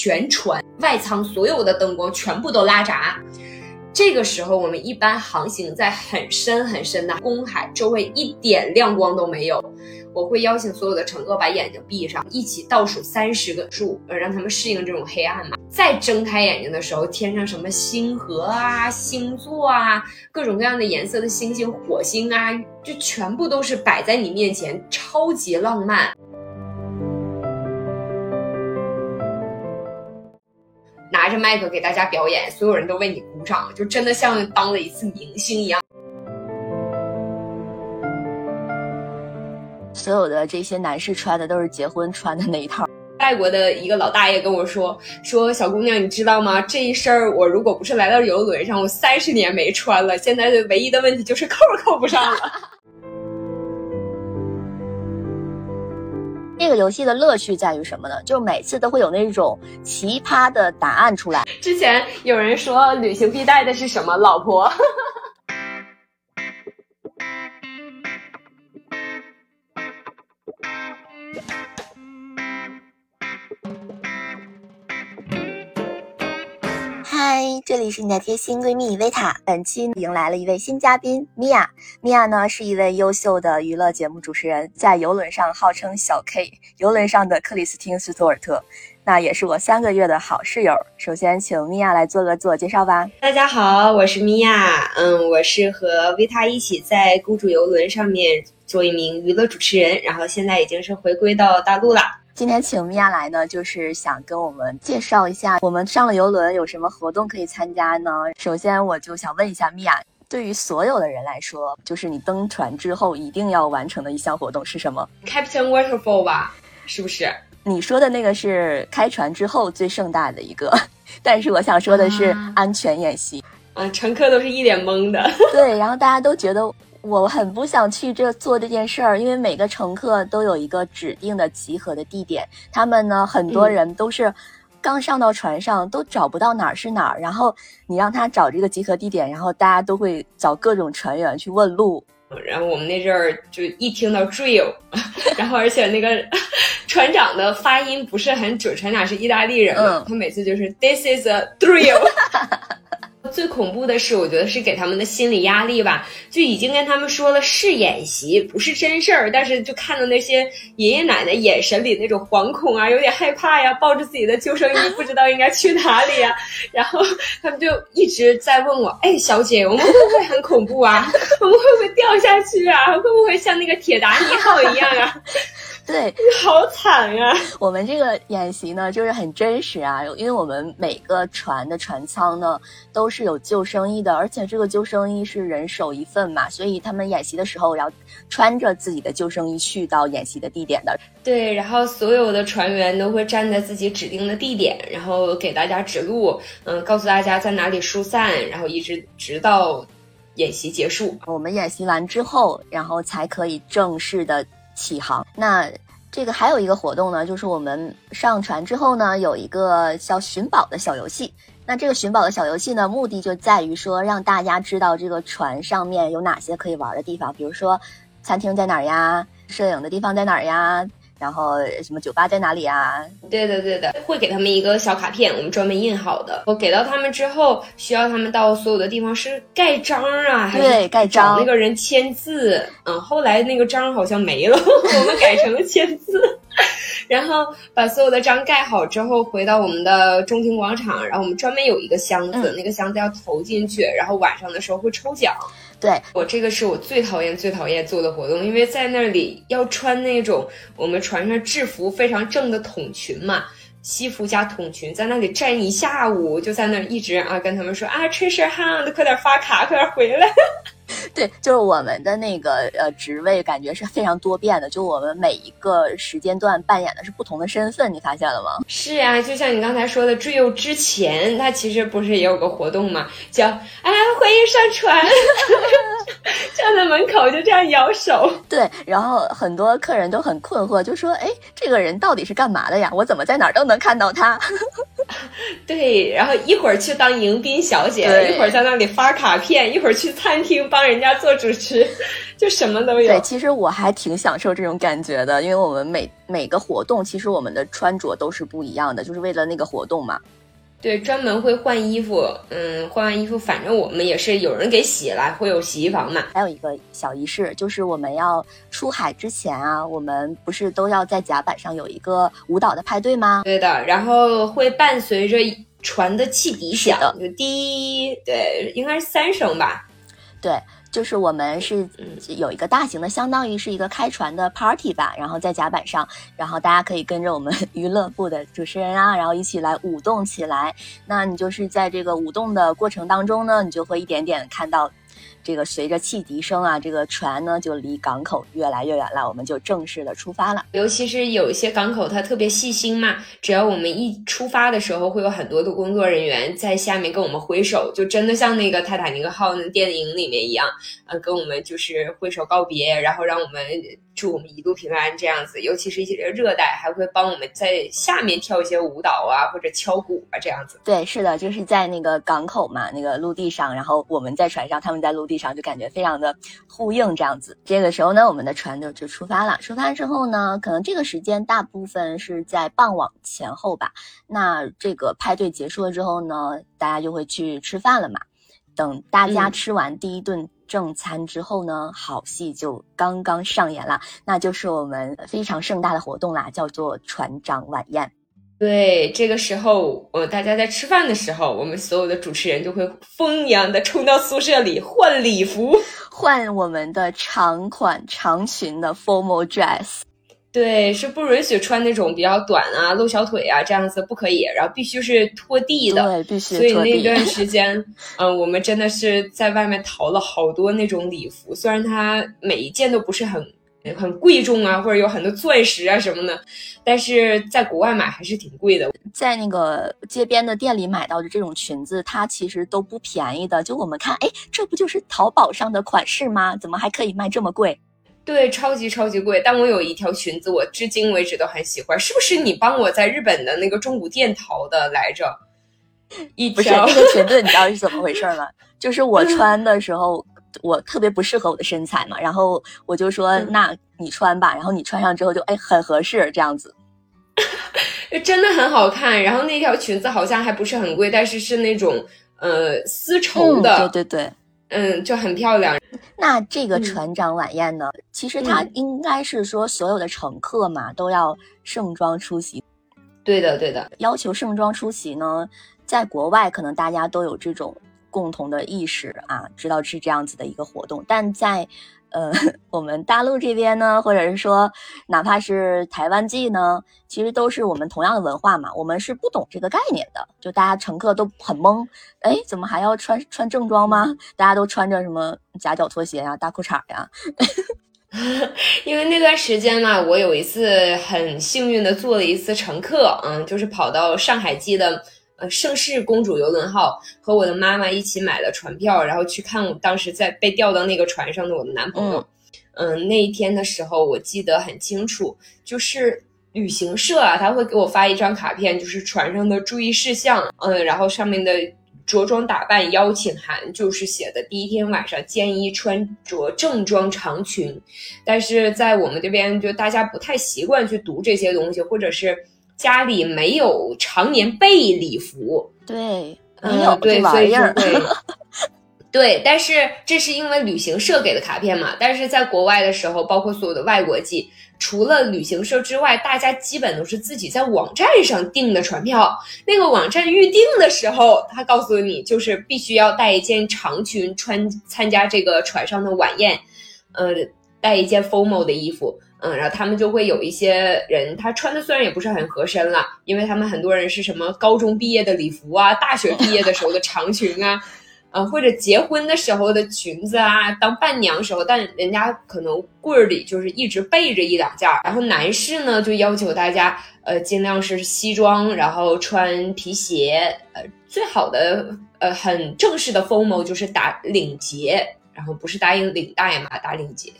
全船外舱所有的灯光全部都拉闸。这个时候，我们一般航行在很深很深的公海，周围一点亮光都没有。我会邀请所有的乘客把眼睛闭上，一起倒数三十个数，呃，让他们适应这种黑暗嘛。再睁开眼睛的时候，天上什么星河啊、星座啊、各种各样的颜色的星星、火星啊，就全部都是摆在你面前，超级浪漫。拿着麦克给大家表演，所有人都为你鼓掌，就真的像当了一次明星一样。所有的这些男士穿的都是结婚穿的那一套。外国的一个老大爷跟我说：“说小姑娘，你知道吗？这一身儿我如果不是来到游轮上，我三十年没穿了。现在的唯一的问题就是扣扣不上了。”这个游戏的乐趣在于什么呢？就每次都会有那种奇葩的答案出来。之前有人说旅行必带的是什么？老婆。嗨，这里是你的贴心闺蜜维塔。本期迎来了一位新嘉宾米娅。米娅呢是一位优秀的娱乐节目主持人，在游轮上号称小 K，游轮上的克里斯汀斯图尔特。那也是我三个月的好室友。首先，请米娅来做个自我介绍吧。大家好，我是米娅。嗯，我是和维塔一起在公主游轮上面做一名娱乐主持人，然后现在已经是回归到大陆了。今天请米娅来呢，就是想跟我们介绍一下，我们上了游轮有什么活动可以参加呢？首先，我就想问一下米娅，对于所有的人来说，就是你登船之后一定要完成的一项活动是什么？Captain Waterfall 吧，是不是？你说的那个是开船之后最盛大的一个，但是我想说的是安全演习。啊，乘客都是一脸懵的。对，然后大家都觉得。我很不想去这做这件事儿，因为每个乘客都有一个指定的集合的地点。他们呢，很多人都是刚上到船上都找不到哪儿是哪儿，然后你让他找这个集合地点，然后大家都会找各种船员去问路。然后我们那阵儿就一听到 drill，然后而且那个船长的发音不是很准，船长是意大利人嘛，他每次就是 this is a drill。最恐怖的是，我觉得是给他们的心理压力吧。就已经跟他们说了是演习，不是真事儿，但是就看到那些爷爷奶奶眼神里那种惶恐啊，有点害怕呀，抱着自己的救生衣，不知道应该去哪里呀。然后他们就一直在问我：“哎，小姐，我们会不会很恐怖啊？我们会不会掉下去啊？会不会像那个铁达尼号一样啊？”对，好惨呀！我们这个演习呢，就是很真实啊，因为我们每个船的船舱呢都是有救生衣的，而且这个救生衣是人手一份嘛，所以他们演习的时候要穿着自己的救生衣去到演习的地点的。对，然后所有的船员都会站在自己指定的地点，然后给大家指路，嗯，告诉大家在哪里疏散，然后一直直到演习结束。我们演习完之后，然后才可以正式的。启航，那这个还有一个活动呢，就是我们上船之后呢，有一个叫寻宝的小游戏。那这个寻宝的小游戏呢，目的就在于说让大家知道这个船上面有哪些可以玩的地方，比如说餐厅在哪儿呀，摄影的地方在哪儿呀。然后什么酒吧在哪里啊？对的对的，会给他们一个小卡片，我们专门印好的。我给到他们之后，需要他们到所有的地方是盖章啊，还是盖章？那个人签字。嗯，后来那个章好像没了，我们改成了签字。然后把所有的章盖好之后，回到我们的中庭广场，然后我们专门有一个箱子，那个箱子要投进去，然后晚上的时候会抽奖。对我这个是我最讨厌、最讨厌做的活动，因为在那里要穿那种我们船上制服非常正的筒裙嘛，西服加筒裙，在那里站一下午，就在那一直啊跟他们说啊，吹身汗的，快点发卡，快点回来。对，就是我们的那个呃职位，感觉是非常多变的。就我们每一个时间段扮演的是不同的身份，你发现了吗？是啊，就像你刚才说的，坠游之前，他其实不是也有个活动嘛，叫哎欢迎上船，站在门口就这样摇手。对，然后很多客人都很困惑，就说哎，这个人到底是干嘛的呀？我怎么在哪儿都能看到他？对，然后一会儿去当迎宾小姐，一会儿在那里发卡片，一会儿去餐厅帮人家做主持，就什么都有。对，其实我还挺享受这种感觉的，因为我们每每个活动，其实我们的穿着都是不一样的，就是为了那个活动嘛。对，专门会换衣服，嗯，换完衣服，反正我们也是有人给洗了，会有洗衣房嘛。还有一个小仪式，就是我们要出海之前啊，我们不是都要在甲板上有一个舞蹈的派对吗？对的，然后会伴随着船的汽笛响，就滴，对，应该是三声吧。对。就是我们是有一个大型的，相当于是一个开船的 party 吧，然后在甲板上，然后大家可以跟着我们 娱乐部的主持人啊，然后一起来舞动起来。那你就是在这个舞动的过程当中呢，你就会一点点看到。这个随着汽笛声啊，这个船呢就离港口越来越远了，我们就正式的出发了。尤其是有一些港口，它特别细心嘛，只要我们一出发的时候，会有很多的工作人员在下面跟我们挥手，就真的像那个泰坦尼克号那电影里面一样，呃，跟我们就是挥手告别，然后让我们。祝我们一路平安，这样子，尤其是一些热带，还会帮我们在下面跳一些舞蹈啊，或者敲鼓啊，这样子。对，是的，就是在那个港口嘛，那个陆地上，然后我们在船上，他们在陆地上，就感觉非常的呼应，这样子。这个时候呢，我们的船就就出发了。出发之后呢，可能这个时间大部分是在傍晚前后吧。那这个派对结束了之后呢，大家就会去吃饭了嘛。等大家吃完第一顿。正餐之后呢，好戏就刚刚上演了，那就是我们非常盛大的活动啦，叫做船长晚宴。对，这个时候，呃，大家在吃饭的时候，我们所有的主持人就会疯一样的冲到宿舍里换礼服，换我们的长款长裙的 formal dress。对，是不允许穿那种比较短啊、露小腿啊这样子，不可以。然后必须是拖地的，对，必须。所以那段 时间，嗯，我们真的是在外面淘了好多那种礼服，虽然它每一件都不是很很贵重啊，或者有很多钻石啊什么的，但是在国外买还是挺贵的。在那个街边的店里买到的这种裙子，它其实都不便宜的。就我们看，哎，这不就是淘宝上的款式吗？怎么还可以卖这么贵？对，超级超级贵，但我有一条裙子，我至今为止都很喜欢。是不是你帮我在日本的那个中古店淘的来着？一不是那个裙子，你知道是怎么回事吗？就是我穿的时候，我特别不适合我的身材嘛，然后我就说，那你穿吧，然后你穿上之后就哎很合适这样子，真的很好看。然后那条裙子好像还不是很贵，但是是那种呃丝绸的，对对对。嗯，就很漂亮。那这个船长晚宴呢？其实它应该是说所有的乘客嘛都要盛装出席。对的，对的。要求盛装出席呢，在国外可能大家都有这种共同的意识啊，知道是这样子的一个活动，但在。呃，我们大陆这边呢，或者是说，哪怕是台湾记呢，其实都是我们同样的文化嘛。我们是不懂这个概念的，就大家乘客都很懵，哎，怎么还要穿穿正装吗？大家都穿着什么夹脚拖鞋呀、大裤衩呀？因为那段时间嘛，我有一次很幸运的坐了一次乘客，嗯，就是跑到上海记的。呃，盛世公主游轮号和我的妈妈一起买了船票，然后去看我当时在被调到那个船上的我的男朋友。嗯，那一天的时候我记得很清楚，就是旅行社啊，他会给我发一张卡片，就是船上的注意事项。嗯，然后上面的着装打扮邀请函就是写的第一天晚上建议穿着正装长裙，但是在我们这边就大家不太习惯去读这些东西，或者是。家里没有常年备礼服，对，没有对，所以就会，对，但是这是因为旅行社给的卡片嘛。但是在国外的时候，包括所有的外国记，除了旅行社之外，大家基本都是自己在网站上订的船票。那个网站预定的时候，他告诉你就是必须要带一件长裙穿参加这个船上的晚宴，呃，带一件 formal 的衣服。嗯，然后他们就会有一些人，他穿的虽然也不是很合身了，因为他们很多人是什么高中毕业的礼服啊，大学毕业的时候的长裙啊，呃，或者结婚的时候的裙子啊，当伴娘时候，但人家可能柜儿里就是一直备着一两件儿。然后男士呢，就要求大家，呃，尽量是西装，然后穿皮鞋，呃，最好的，呃，很正式的 formal 就是打领结，然后不是答应领带嘛，打领结。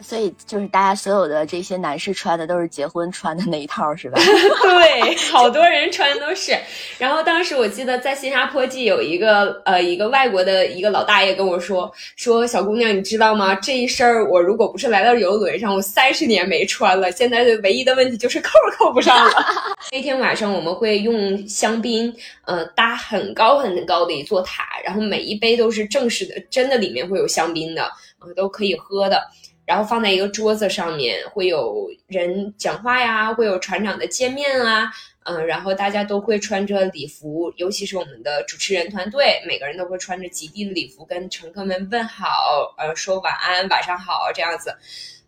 所以就是大家所有的这些男士穿的都是结婚穿的那一套，是吧？对，好多人穿的都是。然后当时我记得在新加坡记有一个呃一个外国的一个老大爷跟我说说小姑娘你知道吗？这一身我如果不是来到游轮上，我三十年没穿了。现在的唯一的问题就是扣扣不上了。那天晚上我们会用香槟呃搭很高很高的一座塔，然后每一杯都是正式的，真的里面会有香槟的，呃都可以喝的。然后放在一个桌子上面，会有人讲话呀，会有船长的见面啊，嗯，然后大家都会穿着礼服，尤其是我们的主持人团队，每个人都会穿着极地的礼服跟乘客们问好，呃，说晚安，晚上好这样子，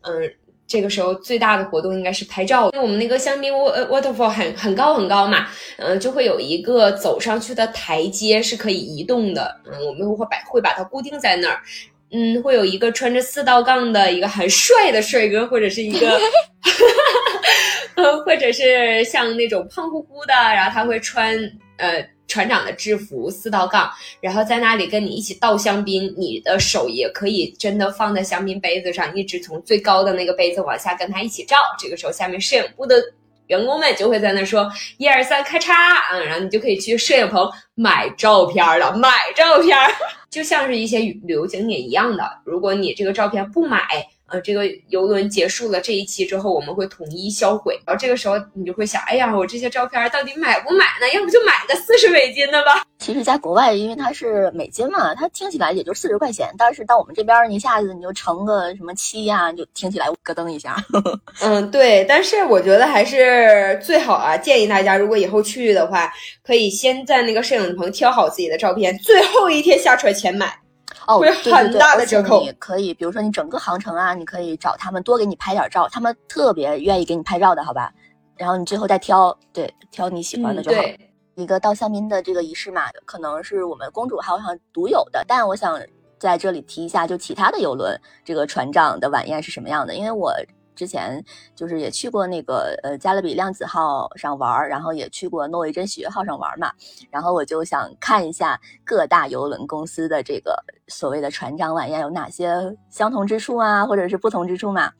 嗯，这个时候最大的活动应该是拍照，因为我们那个香槟 water waterfall 很很高很高嘛，嗯，就会有一个走上去的台阶是可以移动的，嗯，我们会把会把它固定在那儿。嗯，会有一个穿着四道杠的一个很帅的帅哥，或者是一个，呃，或者是像那种胖乎乎的，然后他会穿呃船长的制服四道杠，然后在那里跟你一起倒香槟，你的手也可以真的放在香槟杯子上，一直从最高的那个杯子往下跟他一起照。这个时候，下面摄影部的。员工们就会在那说一二三，咔嚓，嗯，然后你就可以去摄影棚买照片了，买照片，就像是一些旅游景点一样的。如果你这个照片不买，呃，这个游轮结束了这一期之后，我们会统一销毁。然后这个时候你就会想，哎呀，我这些照片到底买不买呢？要不就买个四十美金的吧。其实，在国外，因为它是美金嘛，它听起来也就四十块钱。但是到我们这边，一下子你就乘个什么七呀，就听起来咯噔一下。嗯，对。但是我觉得还是最好啊，建议大家如果以后去的话，可以先在那个摄影棚挑好自己的照片，最后一天下船前买。哦，会很大的折扣。你可以，比如说你整个航程啊，你可以找他们多给你拍点照，他们特别愿意给你拍照的，好吧？然后你最后再挑，对，挑你喜欢的就好。一个到香槟的这个仪式嘛，可能是我们公主号上独有的，但我想在这里提一下，就其他的游轮这个船长的晚宴是什么样的，因为我。之前就是也去过那个呃加勒比量子号上玩，然后也去过诺维珍喜悦号上玩嘛，然后我就想看一下各大游轮公司的这个所谓的船长晚宴有哪些相同之处啊，或者是不同之处嘛？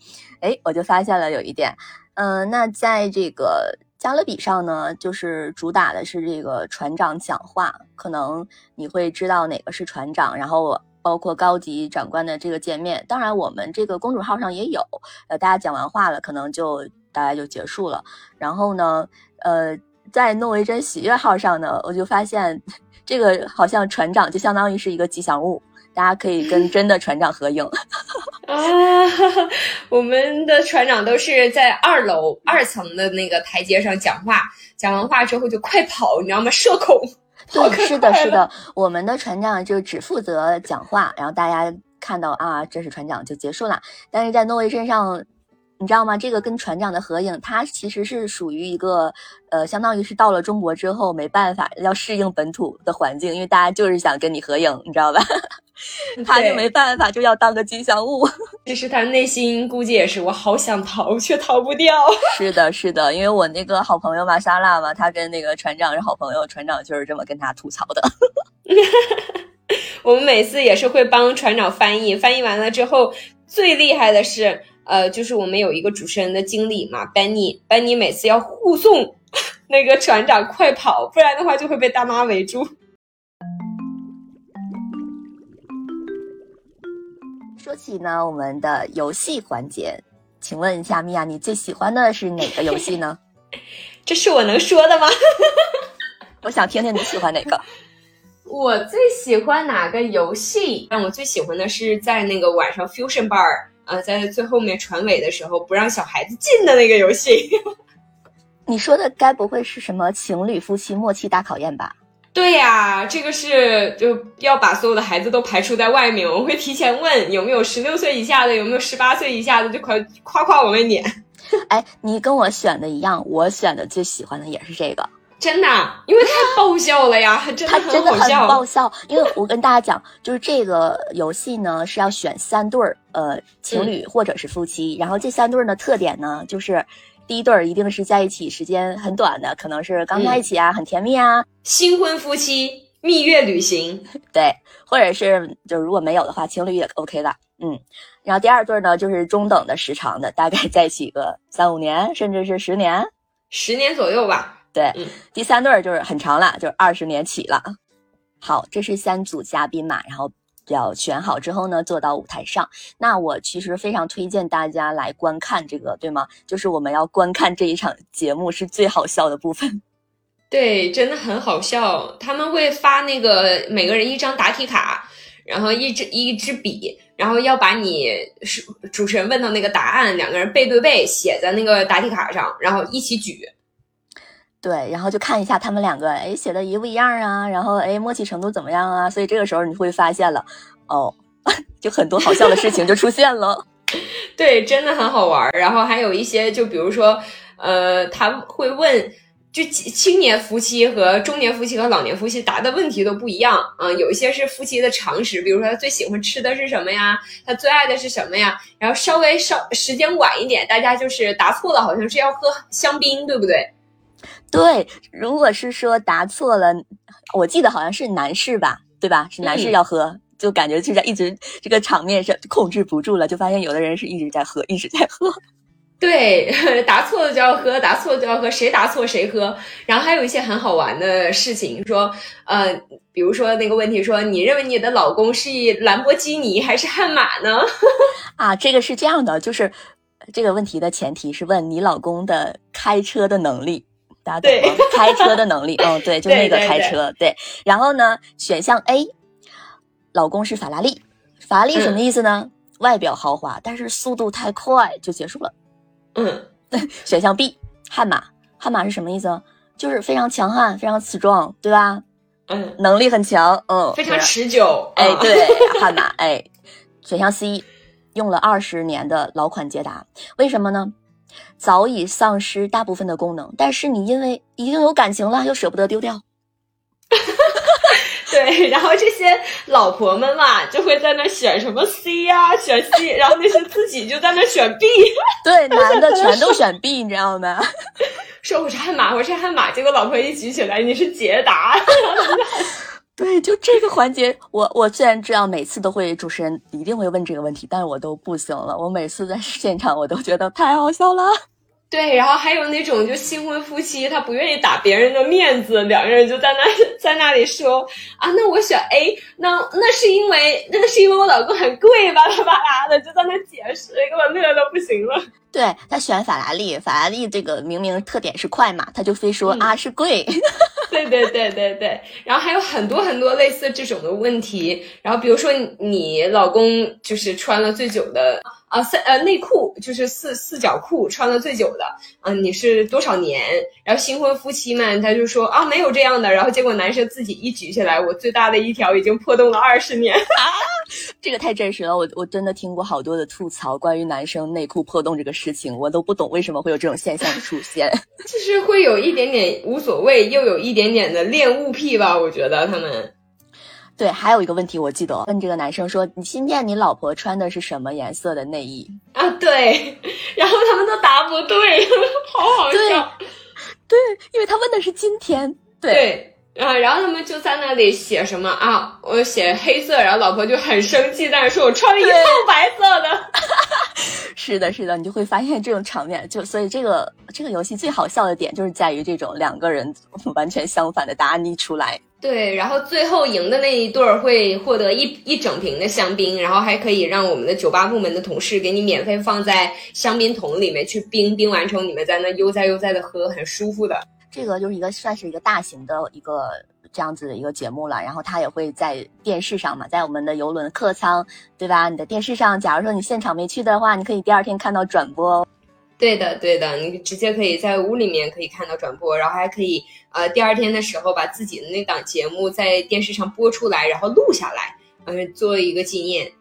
哎，我就发现了有一点，嗯，那在这个加勒比上呢，就是主打的是这个船长讲话，可能你会知道哪个是船长，然后。包括高级长官的这个见面，当然我们这个公主号上也有，呃，大家讲完话了，可能就大家就结束了。然后呢，呃，在诺维珍喜悦号上呢，我就发现这个好像船长就相当于是一个吉祥物，大家可以跟真的船长合影。啊，我们的船长都是在二楼二层的那个台阶上讲话，讲完话之后就快跑，你知道吗？社恐。对，是的，是的，我们的船长就只负责讲话，然后大家看到啊，这是船长就结束了。但是在诺维身上，你知道吗？这个跟船长的合影，它其实是属于一个，呃，相当于是到了中国之后没办法要适应本土的环境，因为大家就是想跟你合影，你知道吧？他就没办法，就要当个吉祥物。其实他内心估计也是，我好想逃，却逃不掉。是的，是的，因为我那个好朋友玛，莎拉嘛，他跟那个船长是好朋友，船长就是这么跟他吐槽的。我们每次也是会帮船长翻译，翻译完了之后，最厉害的是，呃，就是我们有一个主持人的经理嘛，Benny，Benny 每次要护送那个船长快跑，不然的话就会被大妈围住。说起呢，我们的游戏环节，请问一下米娅，你最喜欢的是哪个游戏呢？这是我能说的吗？我想听听你喜欢哪个。我最喜欢哪个游戏？但我最喜欢的是在那个晚上 fusion bar，呃，在最后面船尾的时候不让小孩子进的那个游戏。你说的该不会是什么情侣夫妻默契大考验吧？对呀，这个是就要把所有的孩子都排除在外面。我会提前问有没有十六岁以下的，有没有十八岁以下的，就快夸夸往外撵。哎，你跟我选的一样，我选的最喜欢的也是这个，真的，因为太爆笑了呀，真的真的很爆笑。因为我跟大家讲，就是这个游戏呢是要选三对儿，呃，情侣或者是夫妻，然后这三对儿的特点呢就是。第一对儿一定是在一起时间很短的，可能是刚在一起啊，很甜蜜啊，新婚夫妻蜜月旅行，对，或者是就如果没有的话，情侣也 OK 的，嗯。然后第二对呢就是中等的时长的，大概在一起个三五年，甚至是十年，十年左右吧。对，第三对就是很长了，就是二十年起了。好，这是三组嘉宾嘛，然后要选好之后呢，坐到舞台上。那我其实非常推荐大家来观看这个，对吗？就是我们要观看这一场节目是最好笑的部分。对，真的很好笑。他们会发那个每个人一张答题卡，然后一支一支笔，然后要把你是主持人问到那个答案，两个人背对背写在那个答题卡上，然后一起举。对，然后就看一下他们两个，哎，写的一不一样啊？然后哎，默契程度怎么样啊？所以这个时候你会发现了，哦，就很多好笑的事情就出现了。对，真的很好玩。然后还有一些，就比如说，呃，他会问，就青年夫妻和中年夫妻和老年夫妻答的问题都不一样啊。有一些是夫妻的常识，比如说他最喜欢吃的是什么呀？他最爱的是什么呀？然后稍微稍时间晚一点，大家就是答错了，好像是要喝香槟，对不对？对，如果是说答错了，我记得好像是男士吧，对吧？是男士要喝，就感觉就在一直这个场面上控制不住了，就发现有的人是一直在喝，一直在喝。对，答错了就要喝，答错了就要喝，谁答错谁喝。然后还有一些很好玩的事情，说呃，比如说那个问题，说你认为你的老公是兰博基尼还是悍马呢？啊，这个是这样的，就是这个问题的前提是问你老公的开车的能力。大家懂吗？开车的能力，嗯，对，就那个开车，对。然后呢，选项 A，老公是法拉利，法拉利什么意思呢？外表豪华，但是速度太快，就结束了。嗯，选项 B，悍马，悍马是什么意思？就是非常强悍，非常强壮，对吧？嗯，能力很强，嗯，非常持久。哎，对，悍马，哎。选项 C，用了二十年的老款捷达，为什么呢？早已丧失大部分的功能，但是你因为已经有感情了，又舍不得丢掉。对，然后这些老婆们嘛，就会在那选什么 C 呀，选 C，然后那些自己就在那选 B。对，男的全都选 B，你知道吗？说我是悍马，我是悍马，结果老婆一举起来，你是捷达。对，就这个环节，我我虽然知道每次都会主持人一定会问这个问题，但是我都不行了。我每次在现场，我都觉得太好笑了。对，然后还有那种就新婚夫妻，他不愿意打别人的面子，两个人就在那 在那里说啊，那我选 A，那那是因为那是因为我老公很贵，巴拉巴拉的，就在那解释，给我乐的不行了。对他选法拉利，法拉利这个明明特点是快嘛，他就非说啊是贵。对对对对对，然后还有很多很多类似这种的问题，然后比如说你老公就是穿了最久的。啊，三呃内裤就是四四角裤穿的最久的，啊，你是多少年？然后新婚夫妻们他就说啊没有这样的，然后结果男生自己一举起来，我最大的一条已经破洞了二十年啊，这个太真实了，我我真的听过好多的吐槽关于男生内裤破洞这个事情，我都不懂为什么会有这种现象出现，就是会有一点点无所谓，又有一点点的恋物癖吧，我觉得他们。对，还有一个问题，我记得问这个男生说：“你今天你老婆穿的是什么颜色的内衣？”啊，对，然后他们都答不对，好好笑。对，因为他问的是今天。对，啊，然后他们就在那里写什么啊？我写黑色，然后老婆就很生气，但是说我穿了一套白色的。是的，是的，你就会发现这种场面，就所以这个这个游戏最好笑的点就是在于这种两个人 完全相反的答案一出来。对，然后最后赢的那一对儿会获得一一整瓶的香槟，然后还可以让我们的酒吧部门的同事给你免费放在香槟桶里面去冰，冰完之后你们在那悠哉悠哉的喝，很舒服的。这个就是一个算是一个大型的一个这样子的一个节目了，然后他也会在电视上嘛，在我们的游轮客舱，对吧？你的电视上，假如说你现场没去的话，你可以第二天看到转播。对的，对的，你直接可以在屋里面可以看到转播，然后还可以呃第二天的时候把自己的那档节目在电视上播出来，然后录下来，嗯，做一个纪念。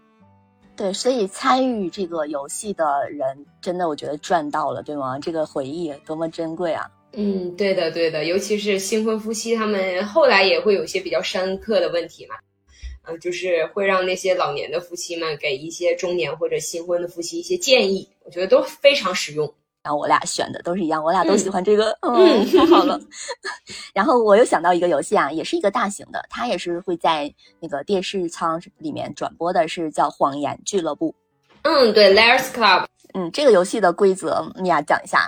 对，所以参与这个游戏的人真的我觉得赚到了，对吗？这个回忆多么珍贵啊！嗯，对的，对的，尤其是新婚夫妻，他们后来也会有一些比较深刻的问题嘛。嗯就是会让那些老年的夫妻们给一些中年或者新婚的夫妻一些建议，我觉得都非常实用。然后我俩选的都是一样，我俩都喜欢这个，嗯，太好了。然后我又想到一个游戏啊，也是一个大型的，它也是会在那个电视舱里面转播的，是叫《谎言俱乐部》。嗯，对，Layers Club。嗯，这个游戏的规则，米娅讲一下。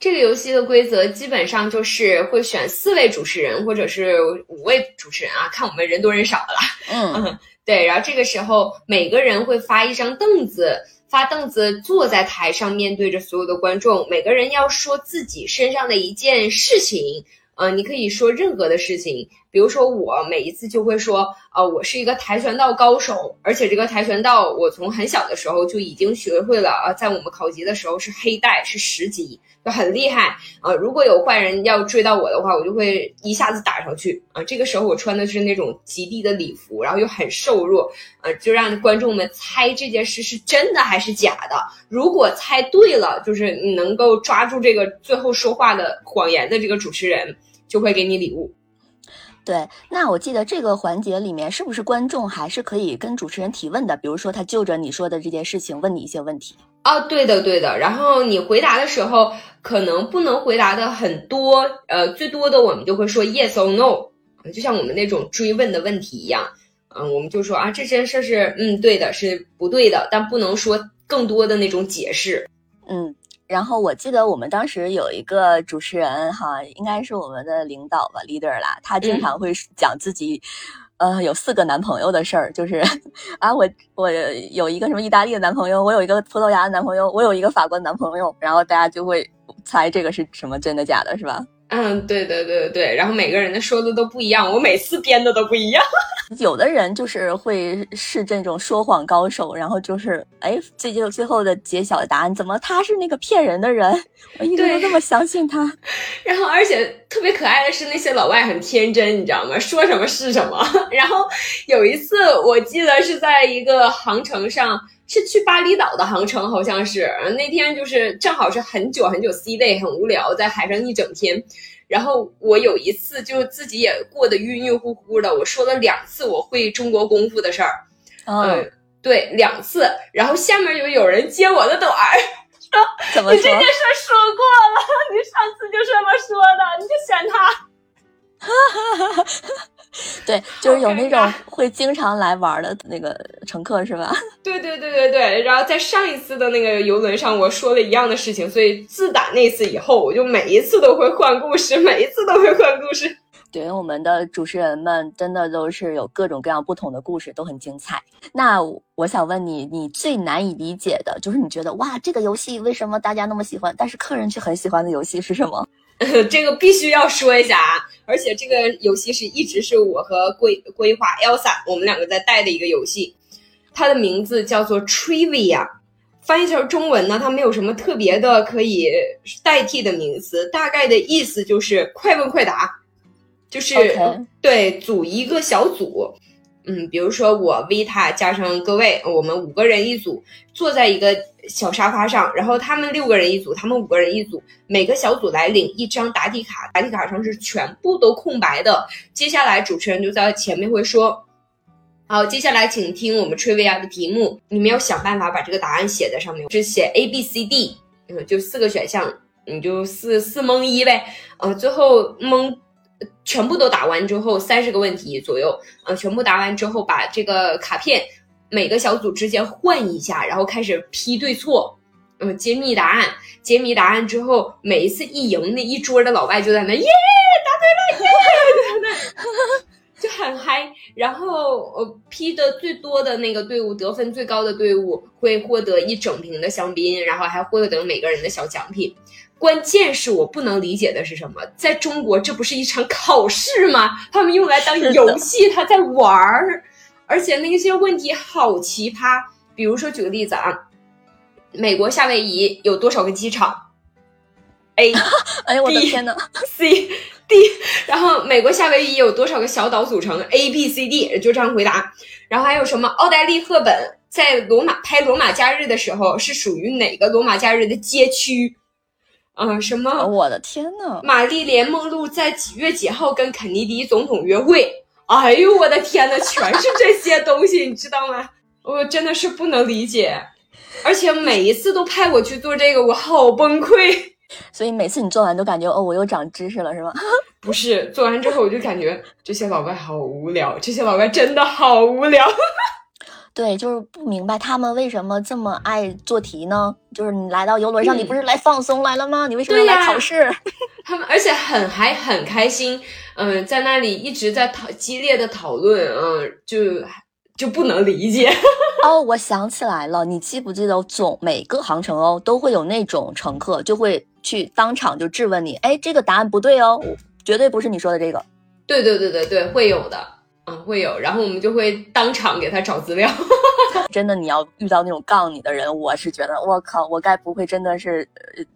这个游戏的规则基本上就是会选四位主持人，或者是五位主持人啊，看我们人多人少的了。嗯，对。然后这个时候，每个人会发一张凳子，发凳子坐在台上，面对着所有的观众。每个人要说自己身上的一件事情。嗯，你可以说任何的事情，比如说我每一次就会说，呃，我是一个跆拳道高手，而且这个跆拳道我从很小的时候就已经学会了啊，在我们考级的时候是黑带，是十级。就很厉害啊！如果有坏人要追到我的话，我就会一下子打上去啊！这个时候我穿的是那种极地的礼服，然后又很瘦弱，呃，就让观众们猜这件事是真的还是假的。如果猜对了，就是你能够抓住这个最后说话的谎言的这个主持人，就会给你礼物。对，那我记得这个环节里面是不是观众还是可以跟主持人提问的？比如说他就着你说的这件事情问你一些问题。哦，对的，对的。然后你回答的时候，可能不能回答的很多，呃，最多的我们就会说 yes or no，就像我们那种追问的问题一样。嗯，我们就说啊，这件事是嗯对的，是不对的，但不能说更多的那种解释。嗯，然后我记得我们当时有一个主持人哈，应该是我们的领导吧，leader 啦，他经常会讲自己。呃，有四个男朋友的事儿，就是啊，我我有一个什么意大利的男朋友，我有一个葡萄牙的男朋友，我有一个法国男朋友，然后大家就会猜这个是什么真的假的，是吧？嗯，对对对对对，然后每个人的说的都不一样，我每次编的都不一样。有的人就是会是这种说谎高手，然后就是哎，最就最后的揭晓的答案，怎么他是那个骗人的人？我一直都这么相信他。然后而且特别可爱的是那些老外很天真，你知道吗？说什么是什么。然后有一次我记得是在一个航程上。是去巴厘岛的航程，好像是那天就是正好是很久很久 C day，很无聊，在海上一整天。然后我有一次就自己也过得晕晕乎乎的，我说了两次我会中国功夫的事儿，嗯，对，两次。然后下面就有人接我的短儿，说怎么你这件事说过了，你上次就这么说的，你就选他。对，就是有那种会经常来玩的那个乘客，是吧？对对对对对。然后在上一次的那个游轮上，我说了一样的事情，所以自打那次以后，我就每一次都会换故事，每一次都会换故事。对，我们的主持人们真的都是有各种各样不同的故事，都很精彩。那我想问你，你最难以理解的，就是你觉得哇，这个游戏为什么大家那么喜欢，但是客人却很喜欢的游戏是什么？这个必须要说一下啊！而且这个游戏是一直是我和规规划 Elsa 我们两个在带的一个游戏，它的名字叫做 Trivia，翻译成中文呢，它没有什么特别的可以代替的名词，大概的意思就是快问快答，就是对组一个小组。嗯，比如说我 Vita 加上各位，我们五个人一组，坐在一个小沙发上，然后他们六个人一组，他们五个人一组，每个小组来领一张答题卡，答题卡上是全部都空白的。接下来主持人就在前面会说，好，接下来请听我们 Trivia 的题目，你们要想办法把这个答案写在上面，是写 A B C D，嗯，就四个选项，你就四四蒙一呗，呃，最后蒙。全部都答完之后，三十个问题左右，呃，全部答完之后，把这个卡片每个小组之间换一下，然后开始批对错，嗯，揭秘答案。揭秘答案之后，每一次一赢，那一桌的老外就在那耶，答对了，耶，就很嗨。然后，呃，批的最多的那个队伍，得分最高的队伍会获得一整瓶的香槟，然后还获得每个人的小奖品。关键是我不能理解的是什么？在中国，这不是一场考试吗？他们用来当游戏，他在玩儿，而且那些问题好奇葩。比如说，举个例子啊，美国夏威夷有多少个机场？A，哎呦我的天呐 c D。然后美国夏威夷有多少个小岛组成？A B C D，就这样回答。然后还有什么？奥黛丽赫本在罗马拍《罗马假日》的时候是属于哪个罗马假日的街区？啊，什么？我的天呐！玛丽莲·梦露在几月几号跟肯尼迪总统约会？哎呦，我的天呐，全是这些东西，你知道吗？我真的是不能理解，而且每一次都派我去做这个，我好崩溃。所以每次你做完都感觉哦，我又长知识了，是吗？不是，做完之后我就感觉这些老外好无聊，这些老外真的好无聊。对，就是不明白他们为什么这么爱做题呢？就是你来到游轮上，你不是来放松来了吗？你为什么要来考试？他们而且很还很开心，嗯，在那里一直在讨激烈的讨论，嗯，就就不能理解。哦，我想起来了，你记不记得总每个航程哦都会有那种乘客就会去当场就质问你，哎，这个答案不对哦，绝对不是你说的这个。对对对对对，会有的。嗯，会有，然后我们就会当场给他找资料。真的，你要遇到那种杠你的人，我是觉得，我靠，我该不会真的是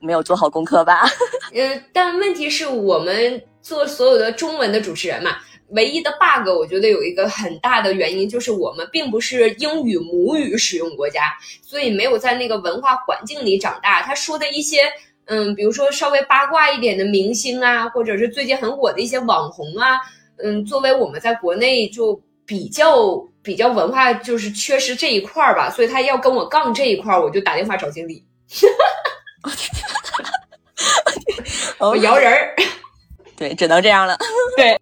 没有做好功课吧？嗯，但问题是我们做所有的中文的主持人嘛，唯一的 bug，我觉得有一个很大的原因就是我们并不是英语母语使用国家，所以没有在那个文化环境里长大。他说的一些，嗯，比如说稍微八卦一点的明星啊，或者是最近很火的一些网红啊。嗯，作为我们在国内就比较比较文化就是缺失这一块儿吧，所以他要跟我杠这一块儿，我就打电话找经理，我摇人儿，对，只能这样了。对，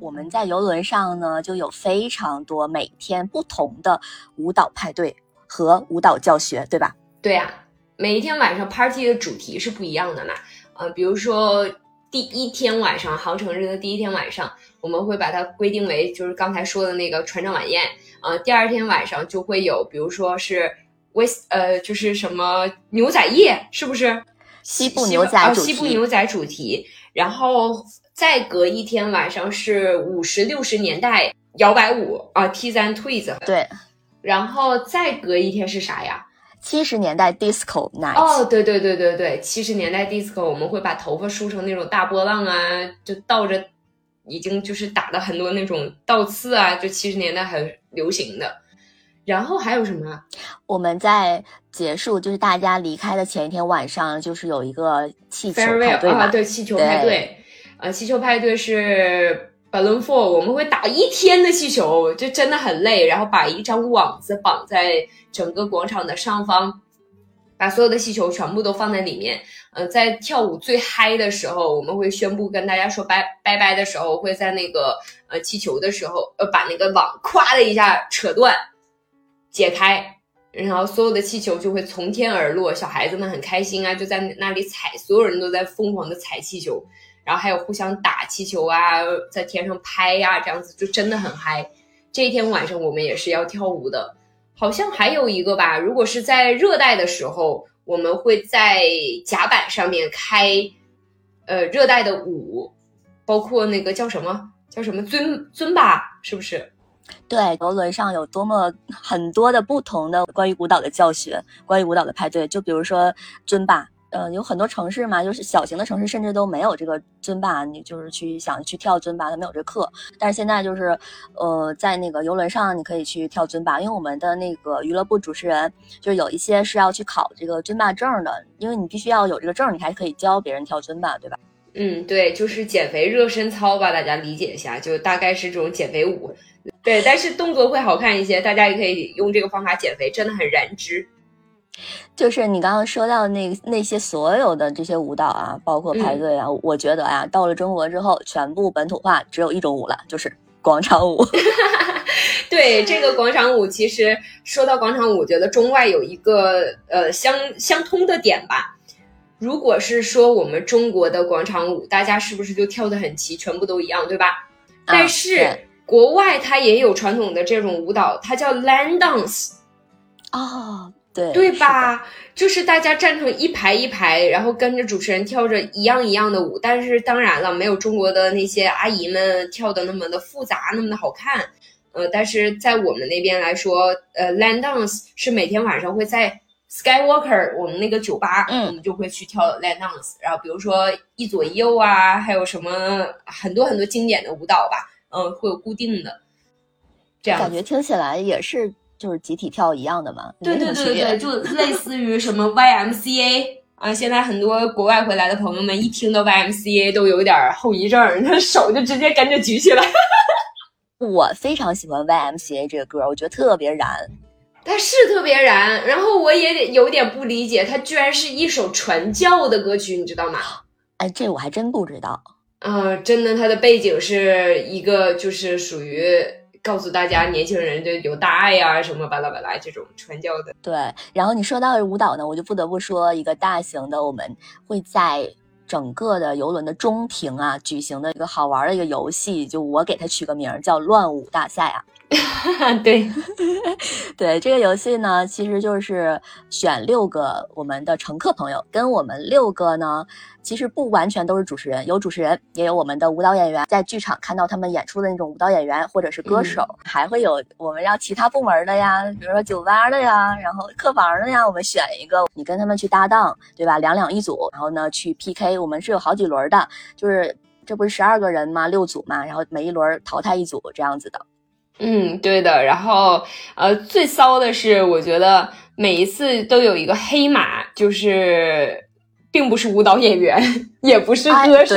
我们在游轮上呢，就有非常多每天不同的舞蹈派对和舞蹈教学，对吧？对呀。每一天晚上 party 的主题是不一样的嘛？呃，比如说第一天晚上航程日的第一天晚上，我们会把它规定为就是刚才说的那个船长晚宴。呃，第二天晚上就会有，比如说是威呃，就是什么牛仔夜，是不是？西部牛仔主题。西部牛仔主题。然后再隔一天晚上是五十六十年代摇摆舞啊，T 三 Twins。对。然后再隔一天是啥呀？七十年代 disco night 哦，对对对对对，七十年代 disco，我们会把头发梳成那种大波浪啊，就倒着，已经就是打了很多那种倒刺啊，就七十年代很流行的。然后还有什么？我们在结束，就是大家离开的前一天晚上，就是有一个气球派对啊，对，气球派对，呃，气球派对是。Balloon f o r 我们会打一天的气球，就真的很累。然后把一张网子绑在整个广场的上方，把所有的气球全部都放在里面。呃，在跳舞最嗨的时候，我们会宣布跟大家说拜拜拜的时候，会在那个呃气球的时候，呃把那个网咵的一下扯断，解开，然后所有的气球就会从天而落。小孩子们很开心啊，就在那里踩，所有人都在疯狂的踩气球。然后还有互相打气球啊，在天上拍呀，这样子就真的很嗨。这一天晚上我们也是要跳舞的，好像还有一个吧。如果是在热带的时候，我们会在甲板上面开，呃，热带的舞，包括那个叫什么叫什么尊尊吧，是不是？对，游轮上有多么很多的不同的关于舞蹈的教学，关于舞蹈的派对，就比如说尊吧。呃，有很多城市嘛，就是小型的城市，甚至都没有这个尊巴，你就是去想去跳尊巴，它没有这课。但是现在就是，呃，在那个游轮上，你可以去跳尊巴，因为我们的那个娱乐部主持人就是有一些是要去考这个尊巴证的，因为你必须要有这个证，你才可以教别人跳尊巴，对吧？嗯，对，就是减肥热身操吧，大家理解一下，就大概是这种减肥舞。对，但是动作会好看一些，大家也可以用这个方法减肥，真的很燃脂。就是你刚刚说到那那些所有的这些舞蹈啊，包括排队啊，我觉得啊，到了中国之后，全部本土化，只有一种舞了，就是广场舞。对这个广场舞，其实说到广场舞，我觉得中外有一个呃相相通的点吧。如果是说我们中国的广场舞，大家是不是就跳得很齐，全部都一样，对吧？但是国外它也有传统的这种舞蹈，它叫 Land Dance。哦。对对吧？就是大家站成一排一排，然后跟着主持人跳着一样一样的舞。但是当然了，没有中国的那些阿姨们跳的那么的复杂，那么的好看。呃，但是在我们那边来说，呃，land dance 是每天晚上会在 Skywalker 我们那个酒吧，嗯，我们就会去跳 land dance。然后比如说一左一右啊，还有什么很多很多经典的舞蹈吧，嗯，会有固定的。这样感觉听起来也是。就是集体跳一样的嘛，对对对对，就类似于什么 YMCA 啊，现在很多国外回来的朋友们一听到 YMCA 都有点后遗症，他手就直接跟着举起来。我非常喜欢 YMCA 这个歌，我觉得特别燃。它是特别燃，然后我也有点不理解，它居然是一首传教的歌曲，你知道吗？哎，这我还真不知道。呃，真的，它的背景是一个就是属于告诉大家年轻人就有大爱呀什么巴拉巴拉这种传教的。对，然后你说到舞蹈呢，我就不得不说一个大型的，我们会在。整个的游轮的中庭啊，举行的一个好玩的一个游戏，就我给它取个名儿叫乱舞大赛啊。对，对，这个游戏呢，其实就是选六个我们的乘客朋友，跟我们六个呢。其实不完全都是主持人，有主持人，也有我们的舞蹈演员，在剧场看到他们演出的那种舞蹈演员或者是歌手，还会有我们让其他部门的呀，比如说酒吧的呀，然后客房的呀，我们选一个，你跟他们去搭档，对吧？两两一组，然后呢去 PK，我们是有好几轮的，就是这不是十二个人吗？六组嘛，然后每一轮淘汰一组这样子的。嗯，对的。然后呃，最骚的是，我觉得每一次都有一个黑马，就是。并不是舞蹈演员，也不是歌手，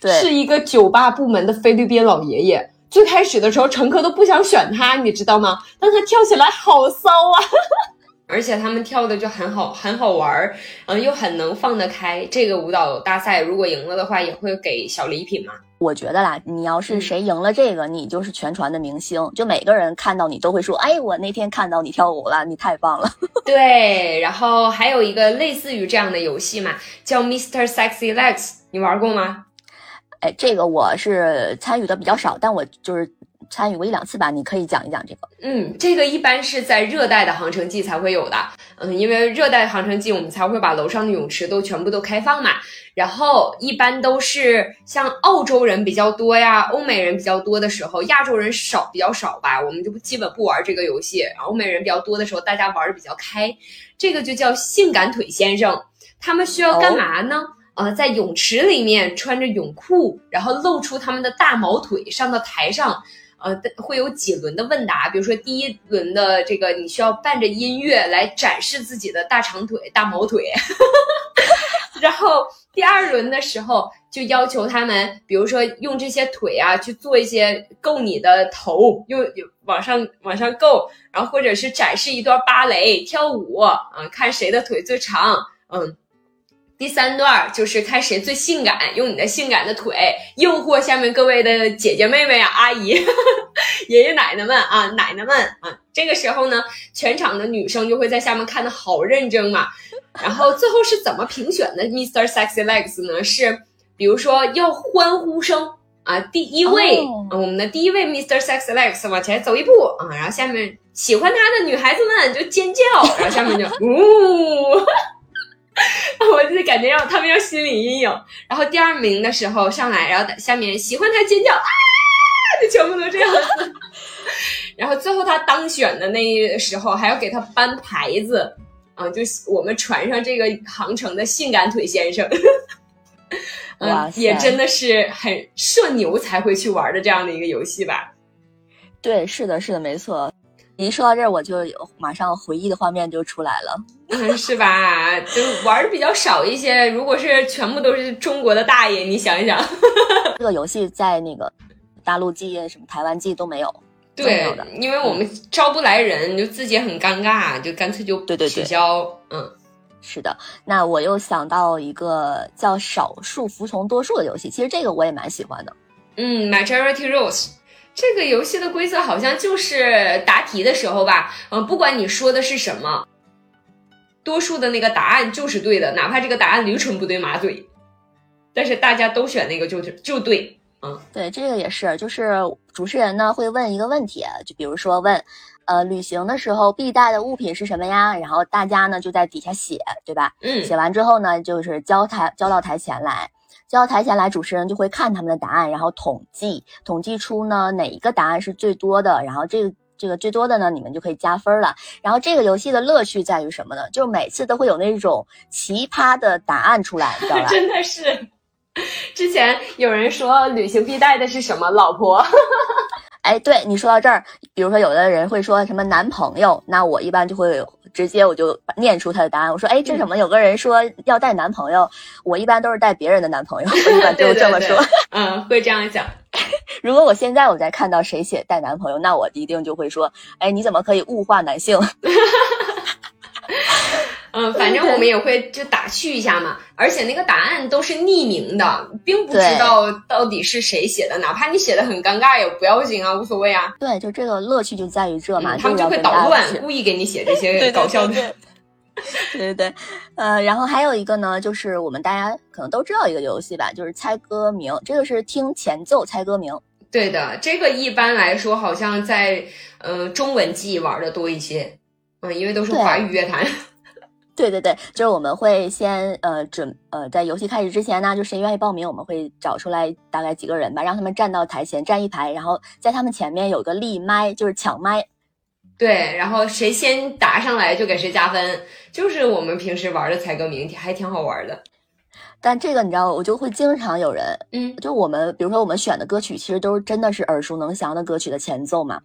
是一个酒吧部门的菲律宾老爷爷。最开始的时候，乘客都不想选他，你知道吗？但他跳起来好骚啊！而且他们跳的就很好，很好玩儿，嗯，又很能放得开。这个舞蹈大赛如果赢了的话，也会给小礼品嘛。我觉得啦，你要是谁赢了这个，你就是全船的明星，就每个人看到你都会说：“哎，我那天看到你跳舞了，你太棒了。”对，然后还有一个类似于这样的游戏嘛，叫 Mr. Sexy Legs，你玩过吗？哎，这个我是参与的比较少，但我就是。参与过一两次吧，你可以讲一讲这个。嗯，这个一般是在热带的航程季才会有的。嗯，因为热带航程季我们才会把楼上的泳池都全部都开放嘛。然后一般都是像澳洲人比较多呀，欧美人比较多的时候，亚洲人少比较少吧，我们就基本不玩这个游戏。欧美人比较多的时候，大家玩的比较开。这个就叫性感腿先生，他们需要干嘛呢？呃，在泳池里面穿着泳裤，然后露出他们的大毛腿，上到台上。呃，会有几轮的问答，比如说第一轮的这个，你需要伴着音乐来展示自己的大长腿、大毛腿，然后第二轮的时候就要求他们，比如说用这些腿啊去做一些够你的头，用往上往上够，然后或者是展示一段芭蕾跳舞，嗯，看谁的腿最长，嗯。第三段就是看谁最性感，用你的性感的腿诱惑下面各位的姐姐妹妹啊、阿姨、爷爷奶奶们啊、奶奶们啊。这个时候呢，全场的女生就会在下面看的好认真嘛。然后最后是怎么评选的？Mr. Sexy Legs 呢？是比如说要欢呼声啊，第一位，我们的第一位 Mr. Sexy Legs 往前走一步啊，然后下面喜欢他的女孩子们就尖叫，然后下面就呜。我就感觉要他们要心理阴影，然后第二名的时候上来，然后下面喜欢他尖叫啊，就全部都这样子。然后最后他当选的那时候还要给他颁牌子，啊，就我们船上这个航程的性感腿先生，嗯，也真的是很社牛才会去玩的这样的一个游戏吧？对，是的，是的，没错。一说到这儿，我就有马上回忆的画面就出来了，嗯是吧？就玩的比较少一些。如果是全部都是中国的大爷，你想一想，这个游戏在那个大陆季、什么台湾季都没有。对，因为我们招不来人，就自己很尴尬，就干脆就对对取消。嗯，是的。那我又想到一个叫“少数服从多数”的游戏，其实这个我也蛮喜欢的。嗯，Majority Rules。这个游戏的规则好像就是答题的时候吧，嗯，不管你说的是什么，多数的那个答案就是对的，哪怕这个答案驴唇不对马嘴，但是大家都选那个就就对，嗯，对，这个也是，就是主持人呢会问一个问题，就比如说问，呃，旅行的时候必带的物品是什么呀？然后大家呢就在底下写，对吧？嗯，写完之后呢，就是交台交到台前来。交到台前来，主持人就会看他们的答案，然后统计，统计出呢哪一个答案是最多的，然后这个这个最多的呢，你们就可以加分了。然后这个游戏的乐趣在于什么呢？就每次都会有那种奇葩的答案出来，你知道吧？真的是，之前有人说旅行必带的是什么？老婆。哎，对你说到这儿，比如说有的人会说什么男朋友，那我一般就会。直接我就念出他的答案，我说：“哎，这怎么？有个人说要带男朋友，我一般都是带别人的男朋友，我一般 就这么说。嗯，会这样讲。如果我现在我再看到谁写带男朋友，那我一定就会说：哎，你怎么可以物化男性？嗯，反正我们也会就打趣一下嘛。而且那个答案都是匿名的，并不知道到底是谁写的，哪怕你写的很尴尬也不要紧啊，无所谓啊。对，就这个乐趣就在于这嘛，他们就会捣乱，故意给你写这些 搞笑的。对对对，呃，然后还有一个呢，就是我们大家可能都知道一个游戏吧，就是猜歌名，这个是听前奏猜歌名。对的，这个一般来说好像在呃中文季玩的多一些，嗯，因为都是华语乐坛。对对对，就是我们会先呃准呃在游戏开始之前呢，就谁愿意报名，我们会找出来大概几个人吧，让他们站到台前站一排，然后在他们前面有个立麦，就是抢麦。对，然后谁先答上来就给谁加分，就是我们平时玩的猜歌名，还挺好玩的。但这个你知道，我就会经常有人，嗯，就我们比如说我们选的歌曲，其实都是真的是耳熟能详的歌曲的前奏嘛。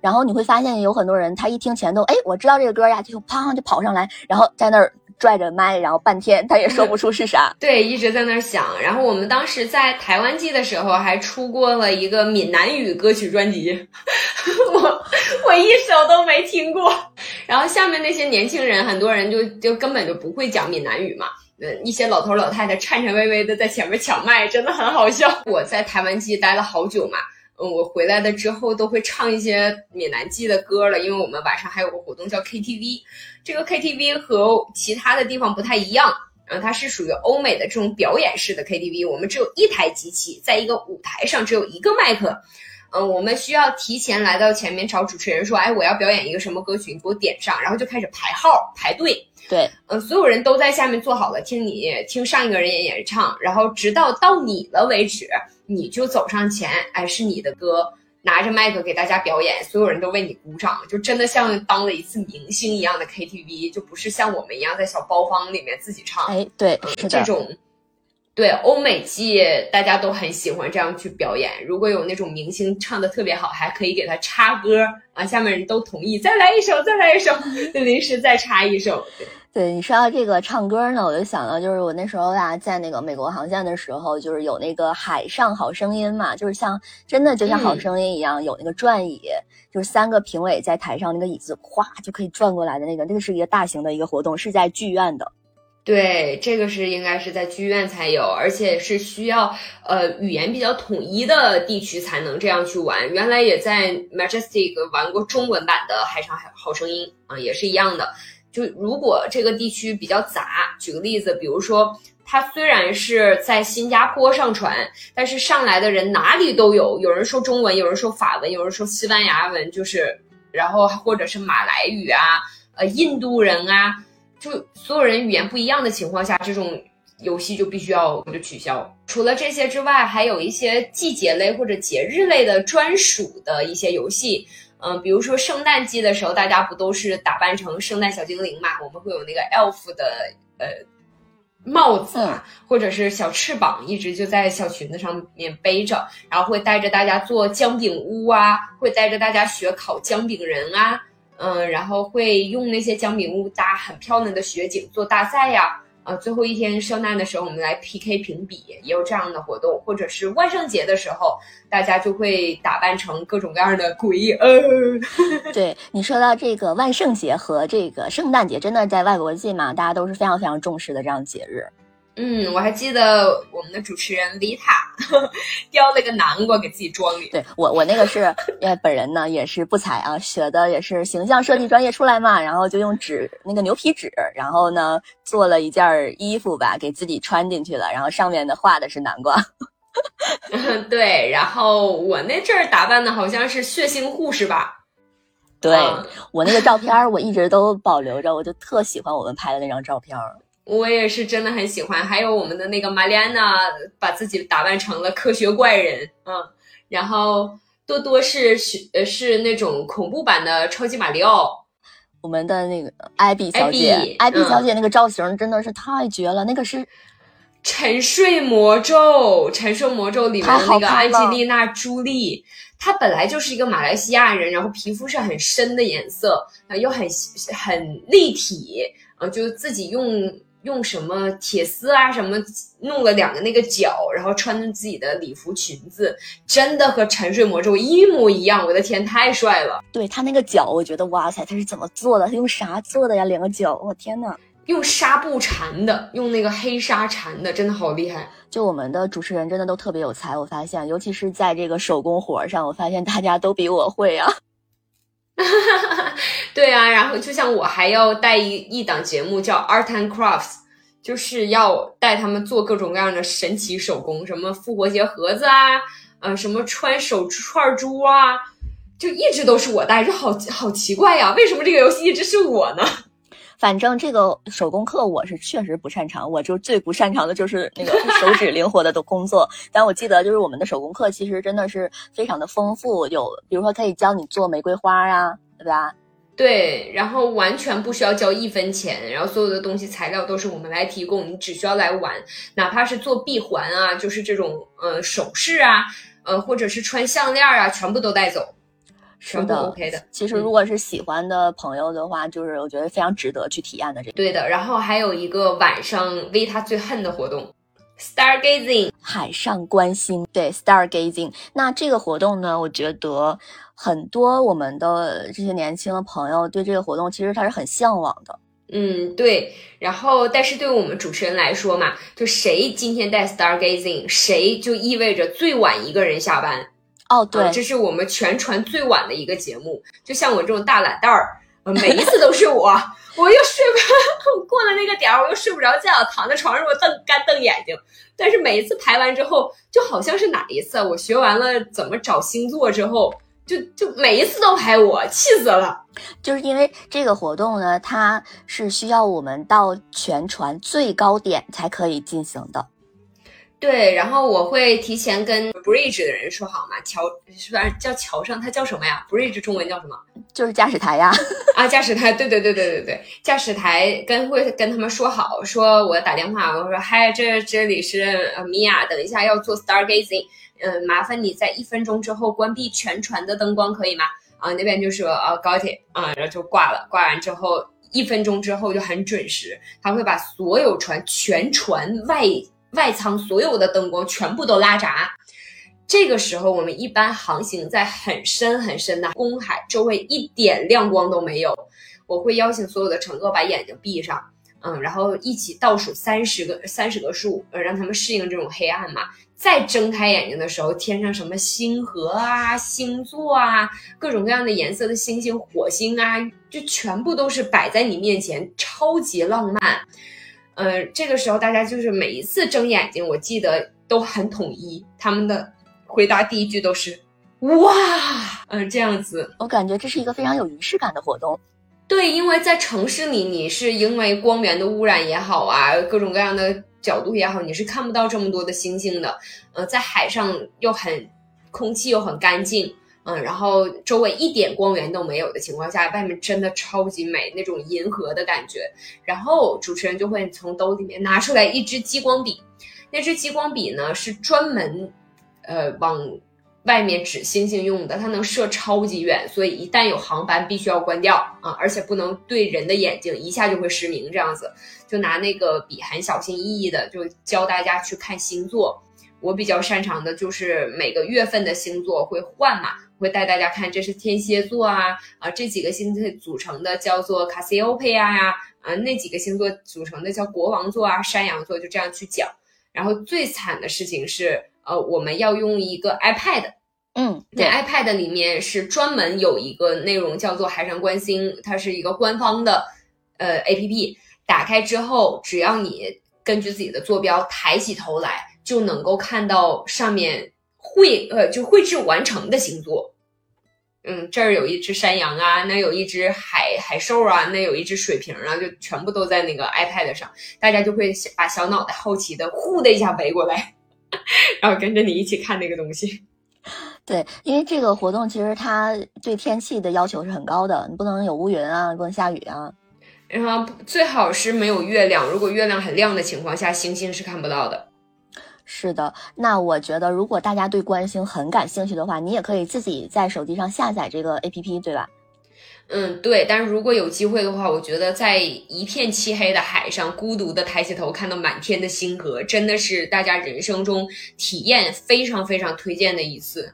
然后你会发现有很多人，他一听前奏，哎，我知道这个歌呀，就砰就跑上来，然后在那儿拽着麦，然后半天他也说不出是啥。对，一直在那儿想。然后我们当时在台湾记的时候，还出过了一个闽南语歌曲专辑，我我一首都没听过。然后下面那些年轻人，很多人就就根本就不会讲闽南语嘛。嗯，一些老头老太太颤颤巍巍的在前面抢麦，真的很好笑。我在台湾季待了好久嘛。嗯，我回来的之后都会唱一些闽南记的歌了，因为我们晚上还有个活动叫 KTV，这个 KTV 和其他的地方不太一样，嗯，它是属于欧美的这种表演式的 KTV，我们只有一台机器，在一个舞台上只有一个麦克，嗯，我们需要提前来到前面找主持人说，哎，我要表演一个什么歌曲，你给我点上，然后就开始排号排队，对，嗯，所有人都在下面坐好了，听你听上一个人演唱，然后直到到你了为止。你就走上前，哎，是你的歌，拿着麦克给大家表演，所有人都为你鼓掌，就真的像当了一次明星一样的 KTV，就不是像我们一样在小包房里面自己唱。哎，对，是这种，对，欧美季大家都很喜欢这样去表演。如果有那种明星唱的特别好，还可以给他插歌啊，下面人都同意，再来一首，再来一首，就 临时再插一首。对你说到这个唱歌呢，我就想到就是我那时候呀，在那个美国航线的时候，就是有那个海上好声音嘛，就是像真的就像好声音一样，有那个转椅，就是三个评委在台上，那个椅子咵就可以转过来的那个，那个是一个大型的一个活动，是在剧院的。对，这个是应该是在剧院才有，而且是需要呃语言比较统一的地区才能这样去玩。原来也在 Majestic 玩过中文版的海上好声音啊，也是一样的。就如果这个地区比较杂，举个例子，比如说它虽然是在新加坡上传，但是上来的人哪里都有，有人说中文，有人说法文，有人说西班牙文，就是然后或者是马来语啊，呃，印度人啊，就所有人语言不一样的情况下，这种游戏就必须要就取消。除了这些之外，还有一些季节类或者节日类的专属的一些游戏。嗯，比如说圣诞季的时候，大家不都是打扮成圣诞小精灵嘛？我们会有那个 elf 的呃帽子啊，或者是小翅膀，一直就在小裙子上面背着，然后会带着大家做姜饼屋啊，会带着大家学烤姜饼人啊，嗯，然后会用那些姜饼屋搭很漂亮的雪景做大赛呀。呃，最后一天圣诞的时候，我们来 PK 评比，也有这样的活动，或者是万圣节的时候，大家就会打扮成各种各样的鬼。呃，对你说到这个万圣节和这个圣诞节，真的在外国界嘛，大家都是非常非常重视的这样节日。嗯，我还记得我们的主持人维塔 叼了个南瓜给自己装里。对我，我那个是呃，本人呢也是不才啊，学的也是形象设计专业出来嘛，然后就用纸那个牛皮纸，然后呢做了一件衣服吧，给自己穿进去了，然后上面的画的是南瓜。对，然后我那阵儿打扮的好像是血腥护士吧？对我那个照片我一直都保留着，我就特喜欢我们拍的那张照片。我也是真的很喜欢，还有我们的那个玛丽安娜，把自己打扮成了科学怪人，嗯，然后多多是是呃是那种恐怖版的超级马里奥，我们的那个艾比小姐，艾比小姐那个造型真的是太绝了，那个是沉睡魔咒，沉睡魔咒里面的那个安吉丽娜朱莉，她本来就是一个马来西亚人，然后皮肤是很深的颜色，啊又很很立体，呃，就自己用。用什么铁丝啊，什么弄了两个那个脚，然后穿着自己的礼服裙子，真的和沉睡魔咒一模一样。我的天，太帅了！对他那个脚，我觉得哇塞，他是怎么做的？他用啥做的呀？两个脚，我天呐！用纱布缠的，用那个黑纱缠的，真的好厉害。就我们的主持人真的都特别有才，我发现，尤其是在这个手工活上，我发现大家都比我会啊。对啊，然后就像我还要带一一档节目叫 Art and Crafts，就是要带他们做各种各样的神奇手工，什么复活节盒子啊，呃，什么穿手串珠啊，就一直都是我带，就好好奇怪呀，为什么这个游戏一直是我呢？反正这个手工课我是确实不擅长，我就最不擅长的就是那个手指灵活的的工作。但我记得就是我们的手工课其实真的是非常的丰富，有比如说可以教你做玫瑰花啊，对吧？对，然后完全不需要交一分钱，然后所有的东西材料都是我们来提供，你只需要来玩，哪怕是做闭环啊，就是这种呃首饰啊，呃或者是穿项链啊，全部都带走。是的，OK 的。其实如果是喜欢的朋友的话，就是我觉得非常值得去体验的。这对的。然后还有一个晚上 V 他最恨的活动，Stargazing，海上观星。对，Stargazing。那这个活动呢，我觉得很多我们的这些年轻的朋友对这个活动其实他是很向往的。嗯，对。然后，但是对于我们主持人来说嘛，就谁今天带 Stargazing，谁就意味着最晚一个人下班。哦，对，这是我们全船最晚的一个节目。就像我这种大懒蛋儿，每一次都是我，我又睡不 过了那个点儿，我又睡不着觉，躺在床上我瞪干瞪眼睛。但是每一次排完之后，就好像是哪一次我学完了怎么找星座之后，就就每一次都排我，气死了。就是因为这个活动呢，它是需要我们到全船最高点才可以进行的。对，然后我会提前跟 bridge 的人说好嘛，桥是不是叫桥上？它叫什么呀？bridge 中文叫什么？就是驾驶台呀。啊，驾驶台，对对对对对对，驾驶台跟会跟他们说好，说我打电话，我说嗨，这这里是呃米娅，等一下要做 stargazing，嗯，麻烦你在一分钟之后关闭全船的灯光，可以吗？啊，那边就说啊高铁啊，然后就挂了，挂完之后一分钟之后就很准时，他会把所有船全船外。外舱所有的灯光全部都拉闸，这个时候我们一般航行在很深很深的公海，周围一点亮光都没有。我会邀请所有的乘客把眼睛闭上，嗯，然后一起倒数三十个三十个数，呃，让他们适应这种黑暗嘛。再睁开眼睛的时候，天上什么星河啊、星座啊、各种各样的颜色的星星、火星啊，就全部都是摆在你面前，超级浪漫。呃，这个时候大家就是每一次睁眼睛，我记得都很统一，他们的回答第一句都是“哇”，嗯，这样子，我感觉这是一个非常有仪式感的活动。对，因为在城市里，你是因为光源的污染也好啊，各种各样的角度也好，你是看不到这么多的星星的。呃，在海上又很空气又很干净。嗯，然后周围一点光源都没有的情况下，外面真的超级美，那种银河的感觉。然后主持人就会从兜里面拿出来一支激光笔，那支激光笔呢是专门，呃，往外面指星星用的，它能射超级远，所以一旦有航班必须要关掉啊，而且不能对人的眼睛，一下就会失明。这样子就拿那个笔很小心翼翼的就教大家去看星座。我比较擅长的就是每个月份的星座会换嘛。会带大家看，这是天蝎座啊啊，这几个星座组成的叫做卡西欧佩亚呀，啊，那几个星座组成的叫国王座啊，山羊座，就这样去讲。然后最惨的事情是，呃，我们要用一个 iPad，嗯，那 iPad 里面是专门有一个内容叫做海上观星，它是一个官方的呃 APP，打开之后，只要你根据自己的坐标抬起头来，就能够看到上面。绘呃，就绘制完成的星座，嗯，这儿有一只山羊啊，那有一只海海兽啊，那有一只水瓶啊，就全部都在那个 iPad 上，大家就会把小脑袋好奇的呼的一下围过来，然后跟着你一起看那个东西。对，因为这个活动其实它对天气的要求是很高的，你不能有乌云啊，不能下雨啊，然后最好是没有月亮，如果月亮很亮的情况下，星星是看不到的。是的，那我觉得如果大家对观星很感兴趣的话，你也可以自己在手机上下载这个 A P P，对吧？嗯，对。但是如果有机会的话，我觉得在一片漆黑的海上，孤独的抬起头看到满天的星河，真的是大家人生中体验非常非常推荐的一次。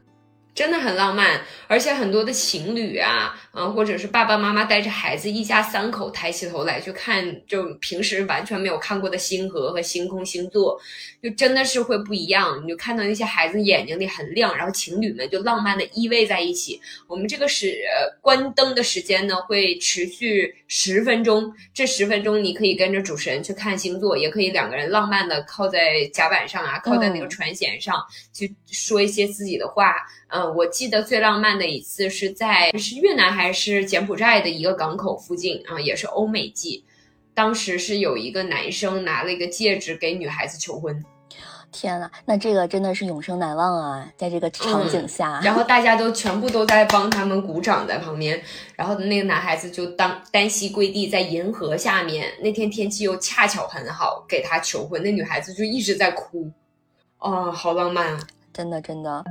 真的很浪漫，而且很多的情侣啊，嗯，或者是爸爸妈妈带着孩子，一家三口抬起头来去看，就平时完全没有看过的星河和星空星座，就真的是会不一样。你就看到那些孩子眼睛里很亮，然后情侣们就浪漫的依偎在一起。我们这个是关灯的时间呢，会持续十分钟，这十分钟你可以跟着主持人去看星座，也可以两个人浪漫的靠在甲板上啊，靠在那个船舷上去说一些自己的话。嗯，我记得最浪漫的一次是在是越南还是柬埔寨的一个港口附近啊，也是欧美季。当时是有一个男生拿了一个戒指给女孩子求婚。天呐，那这个真的是永生难忘啊！在这个场景下，然后大家都全部都在帮他们鼓掌在旁边，然后那个男孩子就当单膝跪地在银河下面。那天天气又恰巧很好，给他求婚，那女孩子就一直在哭。哦，好浪漫啊！真的，真的。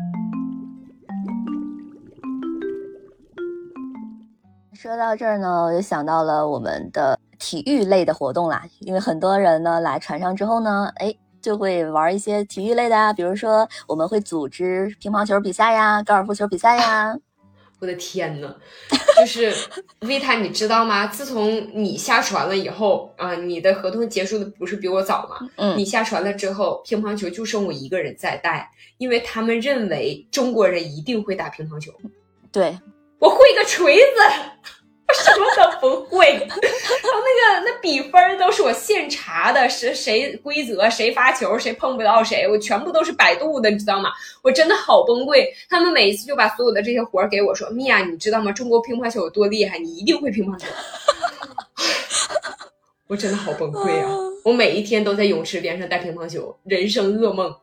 说到这儿呢，我就想到了我们的体育类的活动啦。因为很多人呢来船上之后呢，哎，就会玩一些体育类的啊，比如说我们会组织乒乓球比赛呀、高尔夫球比赛呀。我的天呐，就是维塔，你知道吗？自从你下船了以后啊，你的合同结束的不是比我早吗？嗯，你下船了之后，乒乓球就剩我一个人在带，因为他们认为中国人一定会打乒乓球。对。我会个锤子，我什么都不会。然后那个那比分都是我现查的，谁谁规则谁发球谁碰不到谁，我全部都是百度的，你知道吗？我真的好崩溃。他们每一次就把所有的这些活儿给我说，米娅，你知道吗？中国乒乓球有多厉害？你一定会乒乓球。我真的好崩溃 啊！我每一天都在泳池边上带乒乓球，人生噩梦。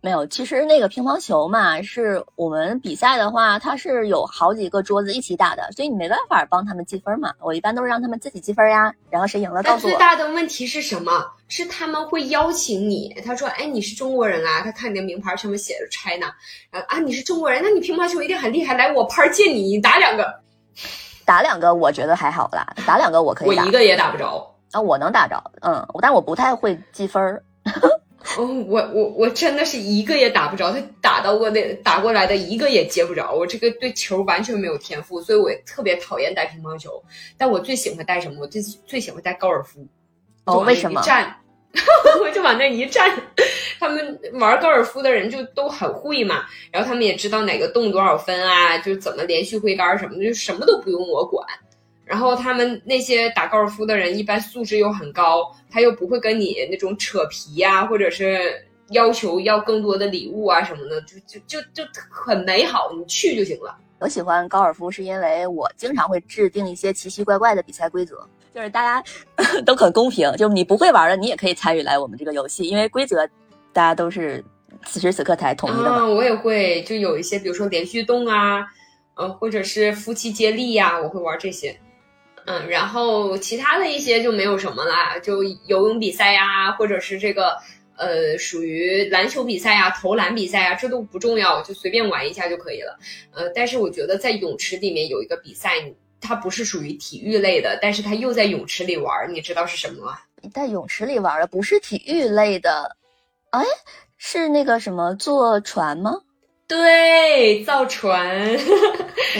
没有，其实那个乒乓球嘛，是我们比赛的话，它是有好几个桌子一起打的，所以你没办法帮他们积分嘛。我一般都是让他们自己积分呀，然后谁赢了告诉我。最大的问题是什么？是他们会邀请你，他说：“哎，你是中国人啊？”他看你的名牌上面写着 China，然后啊，你是中国人，那你乒乓球一定很厉害，来我拍借你，你打两个，打两个我觉得还好啦，打两个我可以。我一个也打不着啊，我能打着，嗯，但我不太会积分。哦，我我我真的是一个也打不着，他打到过的打过来的一个也接不着，我这个对球完全没有天赋，所以我特别讨厌带乒乓球。但我最喜欢带什么？我最最喜欢带高尔夫。哦，为什么？站，我就往那一站，他们玩高尔夫的人就都很会嘛，然后他们也知道哪个洞多少分啊，就怎么连续挥杆什么的，就什么都不用我管。然后他们那些打高尔夫的人一般素质又很高，他又不会跟你那种扯皮呀，或者是要求要更多的礼物啊什么的，就就就就很美好，你去就行了。我喜欢高尔夫是因为我经常会制定一些奇奇怪怪的比赛规则，就是大家 都很公平，就你不会玩的你也可以参与来我们这个游戏，因为规则大家都是此时此刻才统一的嘛。我也会，就有一些比如说连续动啊，嗯，或者是夫妻接力呀，我会玩这些。嗯，然后其他的一些就没有什么啦，就游泳比赛呀，或者是这个呃，属于篮球比赛呀、投篮比赛呀，这都不重要，就随便玩一下就可以了。呃，但是我觉得在泳池里面有一个比赛，它不是属于体育类的，但是它又在泳池里玩，你知道是什么吗？在泳池里玩的不是体育类的，哎，是那个什么坐船吗？对，造船，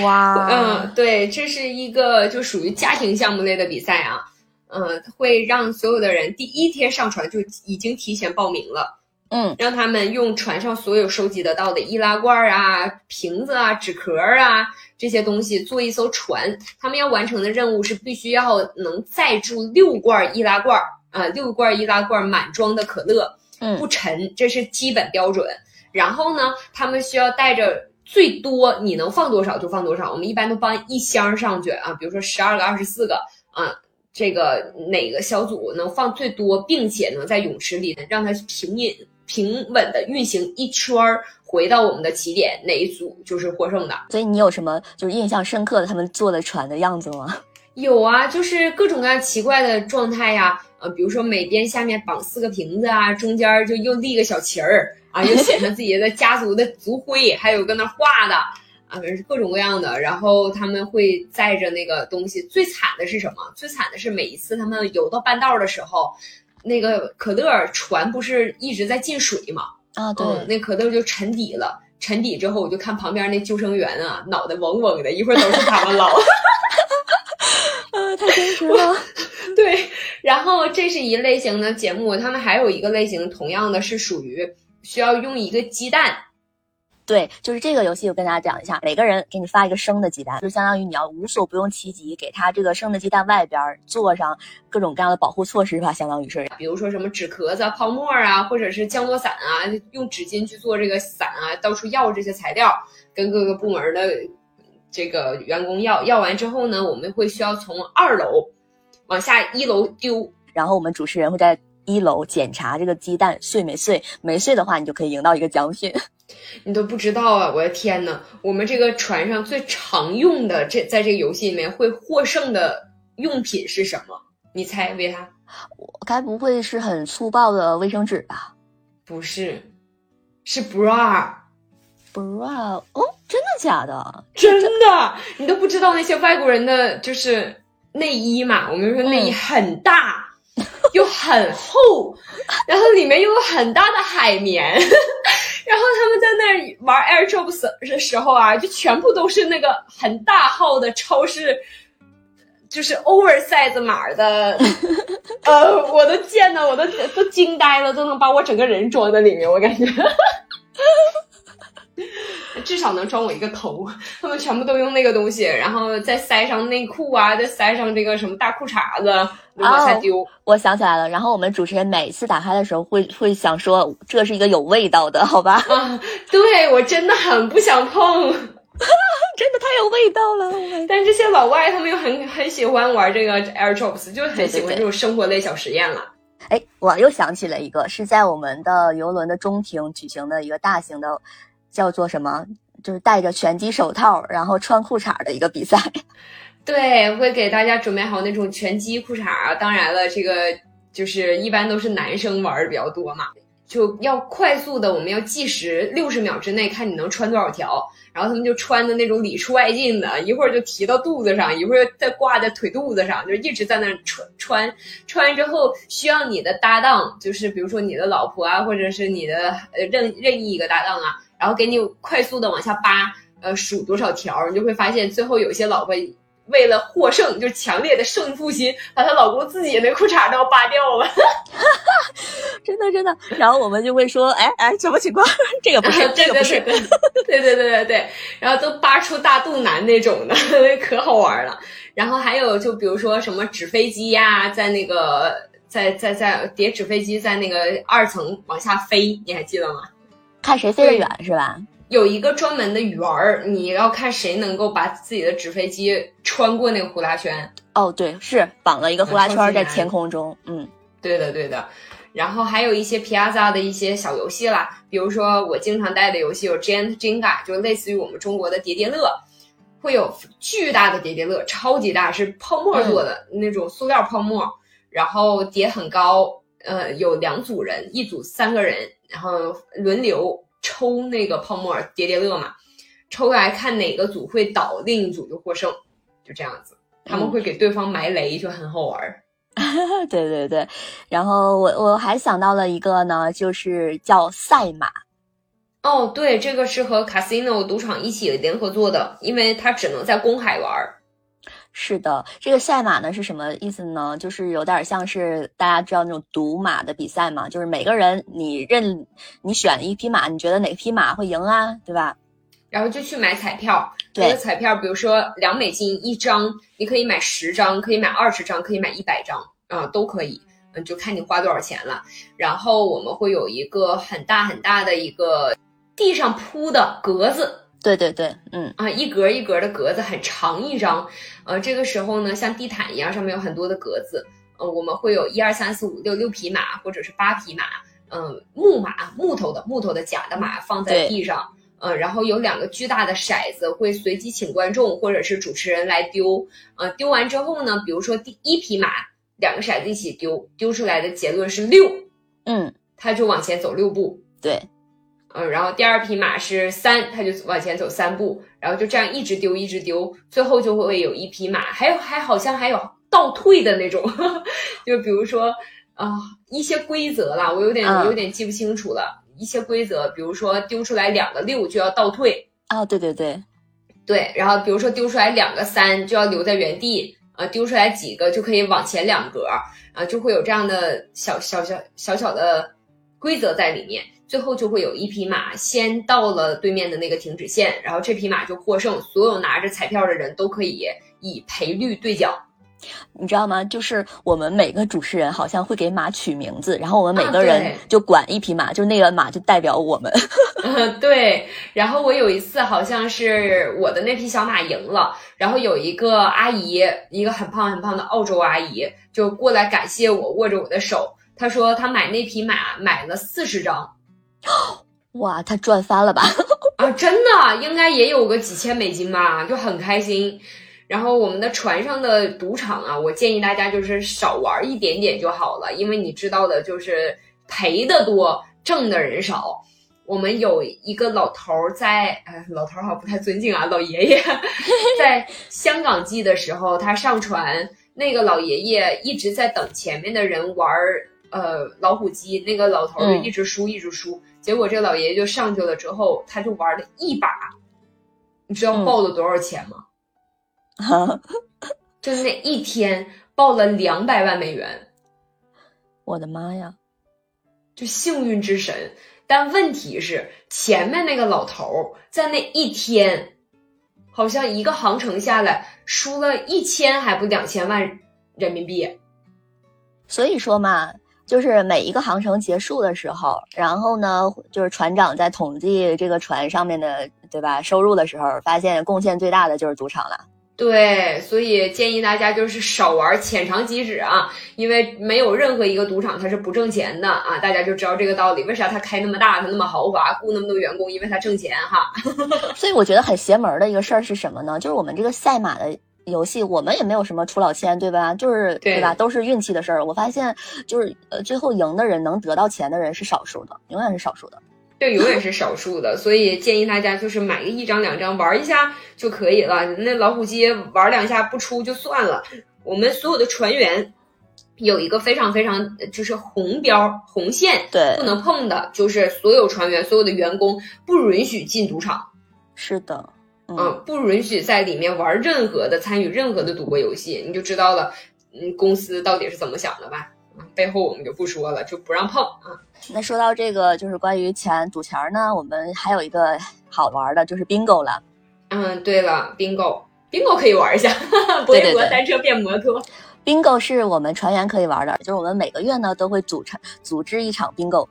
哇，嗯，对，这是一个就属于家庭项目类的比赛啊，嗯，会让所有的人第一天上船就已经提前报名了，嗯，让他们用船上所有收集得到的易拉罐啊、瓶子啊、纸壳啊这些东西做一艘船，他们要完成的任务是必须要能载住六罐易拉罐啊，六罐易拉罐满装的可乐，嗯，不沉，这是基本标准。然后呢，他们需要带着最多你能放多少就放多少。我们一般都放一箱上去啊，比如说十二个、二十四个啊，这个哪个小组能放最多，并且能在泳池里让它平稳平稳的运行一圈儿，回到我们的起点，哪一组就是获胜的。所以你有什么就是印象深刻的他们坐的船的样子吗？有啊，就是各种各样奇怪的状态呀，呃，比如说每边下面绑四个瓶子啊，中间就又立个小旗儿。啊，又写上自己的家族的族徽，还有搁那画的啊，反正各种各样的。然后他们会载着那个东西。最惨的是什么？最惨的是每一次他们游到半道的时候，那个可乐船不是一直在进水吗？啊，对，那可乐就沉底了。沉底之后，我就看旁边那救生员啊，脑袋嗡嗡的，一会儿都是他们捞。啊，太真实了。对，然后这是一类型的节目，他们还有一个类型，同样的是属于需要用一个鸡蛋。对，就是这个游戏，我跟大家讲一下，每个人给你发一个生的鸡蛋，就相当于你要无所不用其极，给他这个生的鸡蛋外边做上各种各样的保护措施吧，相当于是，比如说什么纸壳子、泡沫啊，或者是降落伞啊，用纸巾去做这个伞啊，到处要这些材料，跟各个部门的这个员工要，要完之后呢，我们会需要从二楼往下一楼丢，然后我们主持人会在一楼检查这个鸡蛋碎没碎，没碎的话，你就可以赢到一个奖品。你都不知道啊！我的天呐，我们这个船上最常用的这在这个游戏里面会获胜的用品是什么？你猜，维他？我该不会是很粗暴的卫生纸吧？不是，是 bra。bra？哦，真的假的？真的，你都不知道那些外国人的就是内衣嘛？我们说内衣很大 又很厚，然后里面又有很大的海绵。然后他们在那儿玩 Air Drops 的时候啊，就全部都是那个很大号的超市，就是 oversize 码的，呃，我都见到，我都都惊呆了，都能把我整个人装在里面，我感觉。至少能装我一个头，他们全部都用那个东西，然后再塞上内裤啊，再塞上这个什么大裤衩子，往下丢。我想起来了，然后我们主持人每次打开的时候，会会想说，这是一个有味道的，好吧？啊，对我真的很不想碰，真的太有味道了。但这些老外他们又很很喜欢玩这个 Air Drops，就很喜欢这种生活类小实验了。哎，我又想起了一个，是在我们的游轮的中庭举行的一个大型的。叫做什么？就是戴着拳击手套，然后穿裤衩的一个比赛。对，会给大家准备好那种拳击裤衩。当然了，这个就是一般都是男生玩的比较多嘛。就要快速的，我们要计时六十秒之内，看你能穿多少条。然后他们就穿的那种里出外进的，一会儿就提到肚子上，一会儿再挂在腿肚子上，就一直在那穿穿。穿完之后，需要你的搭档，就是比如说你的老婆啊，或者是你的呃任任意一个搭档啊。然后给你快速的往下扒，呃，数多少条，你就会发现最后有些老婆为了获胜，就是强烈的胜负心，把她老公自己那裤衩都要扒掉了，真的真的。然后我们就会说，哎哎，什么情况？这个不是，这个不是，对对对对对。然后都扒出大肚腩那种的，可好玩了。然后还有就比如说什么纸飞机呀，在那个在在在叠纸飞机在那个二层往下飞，你还记得吗？看谁飞得远是吧？有一个专门的圆儿，你要看谁能够把自己的纸飞机穿过那个呼啦圈。哦，对，是绑了一个呼啦圈在天空中。嗯，对的，对的。然后还有一些 Piazza 的一些小游戏啦，比如说我经常带的游戏有 Giant Jenga，就类似于我们中国的叠叠乐，会有巨大的叠叠乐，超级大，是泡沫做的那种塑料泡沫，然后叠很高。呃，有两组人，一组三个人。然后轮流抽那个泡沫叠叠乐嘛，抽来看哪个组会倒，另一组就获胜，就这样子。他们会给对方埋雷，就很好玩儿。对对对，然后我我还想到了一个呢，就是叫赛马。哦，对，这个是和 casino 赌场一起联合做的，因为它只能在公海玩儿。是的，这个赛马呢是什么意思呢？就是有点像是大家知道那种赌马的比赛嘛，就是每个人你认你选一匹马，你觉得哪匹马会赢啊，对吧？然后就去买彩票，那个彩票比如说两美金一张，你可以买十张，可以买二十张，可以买一百张啊，都可以，嗯，就看你花多少钱了。然后我们会有一个很大很大的一个地上铺的格子。对对对，嗯。啊，一格一格的格子很长一张，呃，这个时候呢，像地毯一样，上面有很多的格子，呃，我们会有一二三四五六六匹马，或者是八匹马，嗯，木马，木头的木头的假的马放在地上，呃，然后有两个巨大的骰子，会随机请观众或者是主持人来丢，呃，丢完之后呢，比如说第一匹马，两个骰子一起丢，丢出来的结论是六，嗯，他就往前走六步，对。嗯，然后第二匹马是三，它就往前走三步，然后就这样一直丢，一直丢，最后就会有一匹马，还有还好像还有倒退的那种，就比如说啊一些规则啦，我有点有点记不清楚了。一些规则，比如说丢出来两个六就要倒退啊，对对对，对，然后比如说丢出来两个三就要留在原地啊，丢出来几个就可以往前两格啊，就会有这样的小小小小小的规则在里面。最后就会有一匹马先到了对面的那个停止线，然后这匹马就获胜，所有拿着彩票的人都可以以赔率兑奖。你知道吗？就是我们每个主持人好像会给马取名字，然后我们每个人就管一匹马，就那个马就代表我们。对。然后我有一次好像是我的那匹小马赢了，然后有一个阿姨，一个很胖很胖的澳洲阿姨就过来感谢我，握着我的手，她说她买那匹马买了四十张。哇，他赚翻了吧？啊，真的，应该也有个几千美金吧，就很开心。然后我们的船上的赌场啊，我建议大家就是少玩一点点就好了，因为你知道的，就是赔的多，挣的人少。我们有一个老头儿在，哎，老头儿好像不太尊敬啊，老爷爷 在香港记的时候，他上船，那个老爷爷一直在等前面的人玩呃老虎机，那个老头儿就一直输，一直输，结果这老爷爷就上去了之后，他就玩了一把，你知道报了多少钱吗？哈，就那一天报了两百万美元，我的妈呀！就幸运之神，但问题是前面那个老头在那一天，好像一个航程下来输了一千还不两千万人民币。所以说嘛，就是每一个航程结束的时候，然后呢，就是船长在统计这个船上面的，对吧？收入的时候，发现贡献最大的就是赌场了。对，所以建议大家就是少玩，浅尝即止啊！因为没有任何一个赌场它是不挣钱的啊！大家就知道这个道理。为啥它开那么大，它那么豪华，雇那么多员工？因为它挣钱哈。所以我觉得很邪门的一个事儿是什么呢？就是我们这个赛马的游戏，我们也没有什么出老千，对吧？就是对吧？都是运气的事儿。我发现就是呃，最后赢的人能得到钱的人是少数的，永远是少数的。这永远是少数的，所以建议大家就是买个一张两张玩一下就可以了。那老虎机玩两下不出就算了。我们所有的船员有一个非常非常就是红标红线，对，不能碰的，就是所有船员、所有的员工不允许进赌场。是的，嗯，不允许在里面玩任何的、参与任何的赌博游戏，你就知道了。嗯，公司到底是怎么想的吧？背后我们就不说了，就不让碰啊。那说到这个，就是关于钱赌钱呢，我们还有一个好玩的，就是 bingo 了。嗯，对了，bingo，bingo 可以玩一下，博弈国单车变摩托。bingo 是我们船员可以玩的，就是我们每个月呢都会组成组织一场 bingo。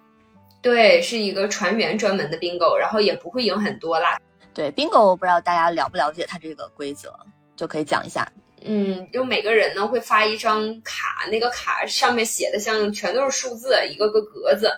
对，是一个船员专门的 bingo，然后也不会赢很多啦。对，bingo 不知道大家了不了解它这个规则，就可以讲一下。嗯，就每个人呢会发一张卡，那个卡上面写的像全都是数字，一个个格子，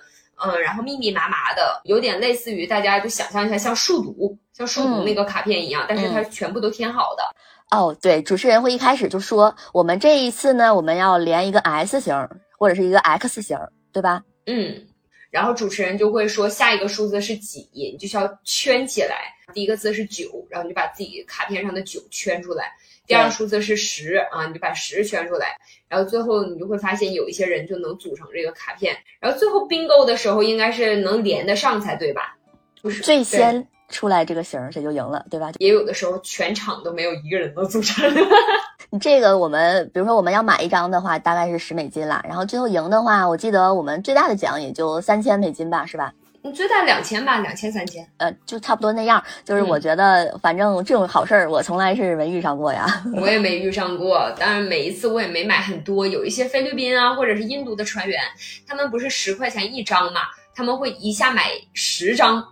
嗯，然后密密麻麻的，有点类似于大家就想象一下像数独，像数独那个卡片一样，但是它全部都填好的。哦，对，主持人会一开始就说，我们这一次呢，我们要连一个 S 型或者是一个 X 型，对吧？嗯，然后主持人就会说下一个数字是几，你就需要圈起来。第一个字是九，然后你就把自己卡片上的九圈出来。第二个数字是十啊，你就把十圈出来，然后最后你就会发现有一些人就能组成这个卡片，然后最后 bingo 的时候应该是能连得上才对吧？就是最先出来这个型谁就赢了，对吧？也有的时候全场都没有一个人能组成。这个我们比如说我们要买一张的话，大概是十美金啦，然后最后赢的话，我记得我们最大的奖也就三千美金吧，是吧？你最大两千吧，两千三千，呃，就差不多那样。就是我觉得，反正这种好事儿，我从来是没遇上过呀。我也没遇上过，但是每一次我也没买很多。有一些菲律宾啊，或者是印度的船员，他们不是十块钱一张嘛，他们会一下买十张，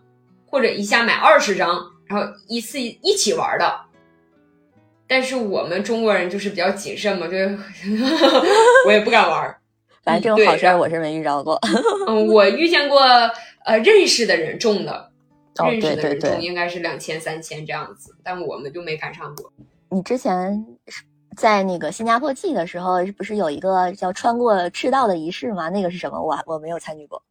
或者一下买二十张，然后一次一起玩的。但是我们中国人就是比较谨慎嘛，就是 我也不敢玩。反正这种好事儿我是没遇着过。嗯，我遇见过。呃，认识的人中的，认识的人中应该是两千三千这样子，但我们就没赶上过。你之前在那个新加坡记的时候，不是有一个叫穿过赤道的仪式吗？那个是什么？我我没有参与过。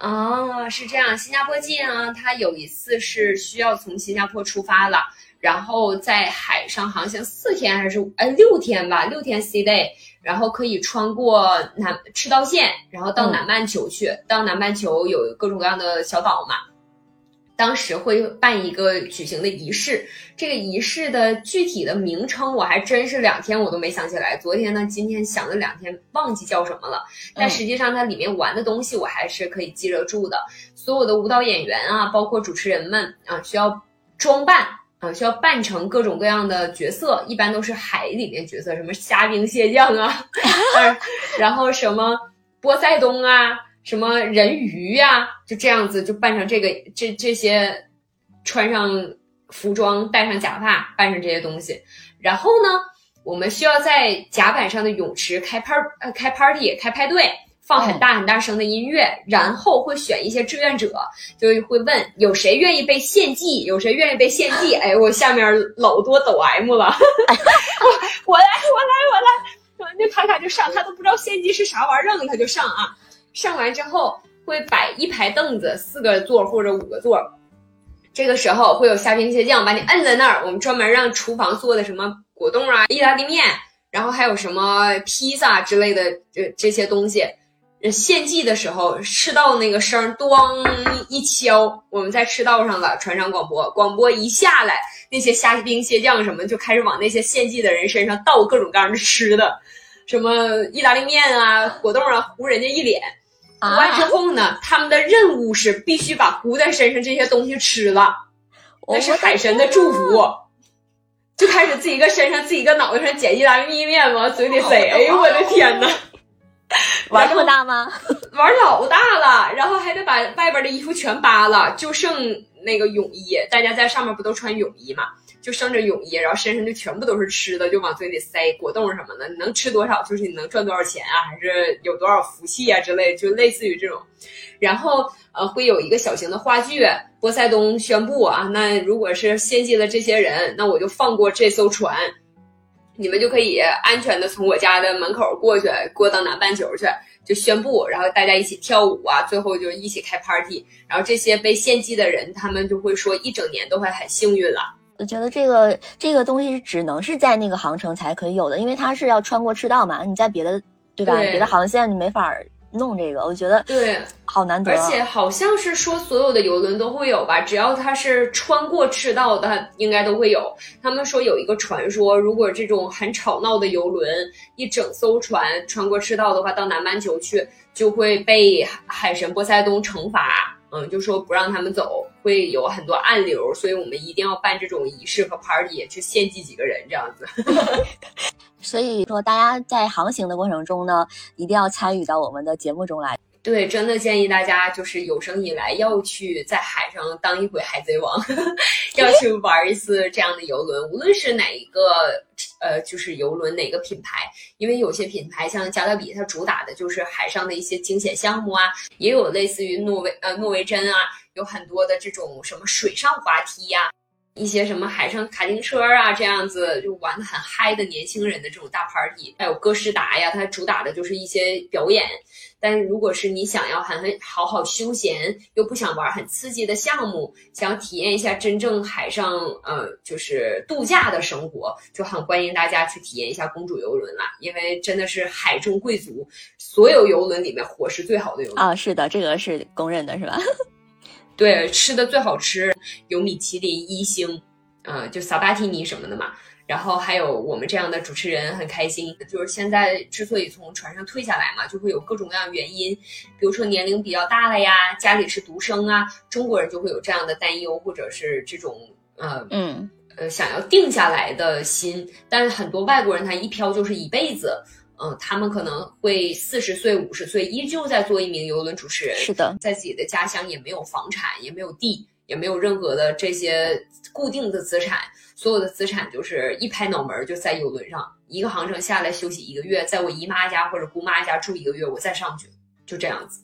哦，是这样，新加坡记呢，它有一次是需要从新加坡出发了。然后在海上航行四天还是哎六天吧，六天 sea day，然后可以穿过南赤道线，然后到南半球去。到南半球有各种各样的小岛嘛。当时会办一个举行的仪式，这个仪式的具体的名称我还真是两天我都没想起来。昨天呢，今天想了两天，忘记叫什么了。但实际上它里面玩的东西我还是可以记得住的。所有的舞蹈演员啊，包括主持人们啊，需要装扮需要扮成各种各样的角色，一般都是海里面角色，什么虾兵蟹将啊，然后什么波塞冬啊。什么人鱼呀，就这样子就扮成这个这这些，穿上服装，戴上假发，扮上这些东西。然后呢，我们需要在甲板上的泳池开派呃开 party 开派对，放很大很大声的音乐，然后会选一些志愿者，就会问有谁愿意被献祭，有谁愿意被献祭。哎，我下面老多抖 M 了，我 我来我来我来，那卡卡就上，他都不知道献祭是啥玩意儿，他就上啊。上完之后会摆一排凳子，四个座或者五个座。这个时候会有虾兵蟹将把你摁在那儿。我们专门让厨房做的什么果冻啊、意大利面，然后还有什么披萨之类的这这些东西。献祭的时候，赤道那个声咣一敲，我们在赤道上了，船上广播，广播一下来，那些虾兵蟹将什么就开始往那些献祭的人身上倒各种各样的吃的，什么意大利面啊、果冻啊，糊人家一脸。完之后呢，他们的任务是必须把糊在身上这些东西吃了，那是海神的祝福。就开始自己搁身上，自己搁脑袋上捡意大利面往嘴里塞。哎呦我的天呐！玩这么大吗？玩老大了，然后还得把外边的衣服全扒了，就剩那个泳衣。大家在上面不都穿泳衣吗？就剩着泳衣，然后身上就全部都是吃的，就往嘴里塞果冻什么的。你能吃多少，就是你能赚多少钱啊，还是有多少福气啊之类，就类似于这种。然后呃，会有一个小型的话剧，波塞冬宣布啊，那如果是献祭了这些人，那我就放过这艘船，你们就可以安全的从我家的门口过去，过到南半球去，就宣布，然后大家一起跳舞啊，最后就一起开 party，然后这些被献祭的人，他们就会说一整年都会很幸运了。我觉得这个这个东西是只能是在那个航程才可以有的，因为它是要穿过赤道嘛。你在别的，对吧？别的航线你没法弄这个。我觉得对，好难得。而且好像是说所有的游轮都会有吧，只要它是穿过赤道的，应该都会有。他们说有一个传说，如果这种很吵闹的游轮一整艘船穿过赤道的话，到南半球去就会被海神波塞冬惩罚。嗯，就说不让他们走，会有很多暗流，所以我们一定要办这种仪式和 party 去献祭几个人这样子。所以说，大家在航行的过程中呢，一定要参与到我们的节目中来。对，真的建议大家就是有生以来要去在海上当一回海贼王，要去玩一次这样的游轮，无论是哪一个呃，就是游轮哪个品牌，因为有些品牌像加勒比，它主打的就是海上的一些惊险项目啊，也有类似于诺维呃诺维珍啊，有很多的这种什么水上滑梯呀。一些什么海上卡丁车啊，这样子就玩的很嗨的年轻人的这种大 party，还有哥斯达呀，它主打的就是一些表演。但是如果是你想要很很好好休闲，又不想玩很刺激的项目，想体验一下真正海上呃就是度假的生活，就很欢迎大家去体验一下公主游轮了，因为真的是海中贵族，所有游轮里面伙食最好的游轮啊，是的，这个是公认的，是吧？对，吃的最好吃，有米其林一星，呃，就萨巴提尼什么的嘛。然后还有我们这样的主持人很开心，就是现在之所以从船上退下来嘛，就会有各种各样原因，比如说年龄比较大了呀，家里是独生啊，中国人就会有这样的担忧，或者是这种呃嗯呃想要定下来的心。但是很多外国人他一漂就是一辈子。嗯，他们可能会四十岁、五十岁依旧在做一名游轮主持人。是的，在自己的家乡也没有房产，也没有地，也没有任何的这些固定的资产，所有的资产就是一拍脑门就在游轮上，一个航程下来休息一个月，在我姨妈家或者姑妈家住一个月，我再上去，就这样子。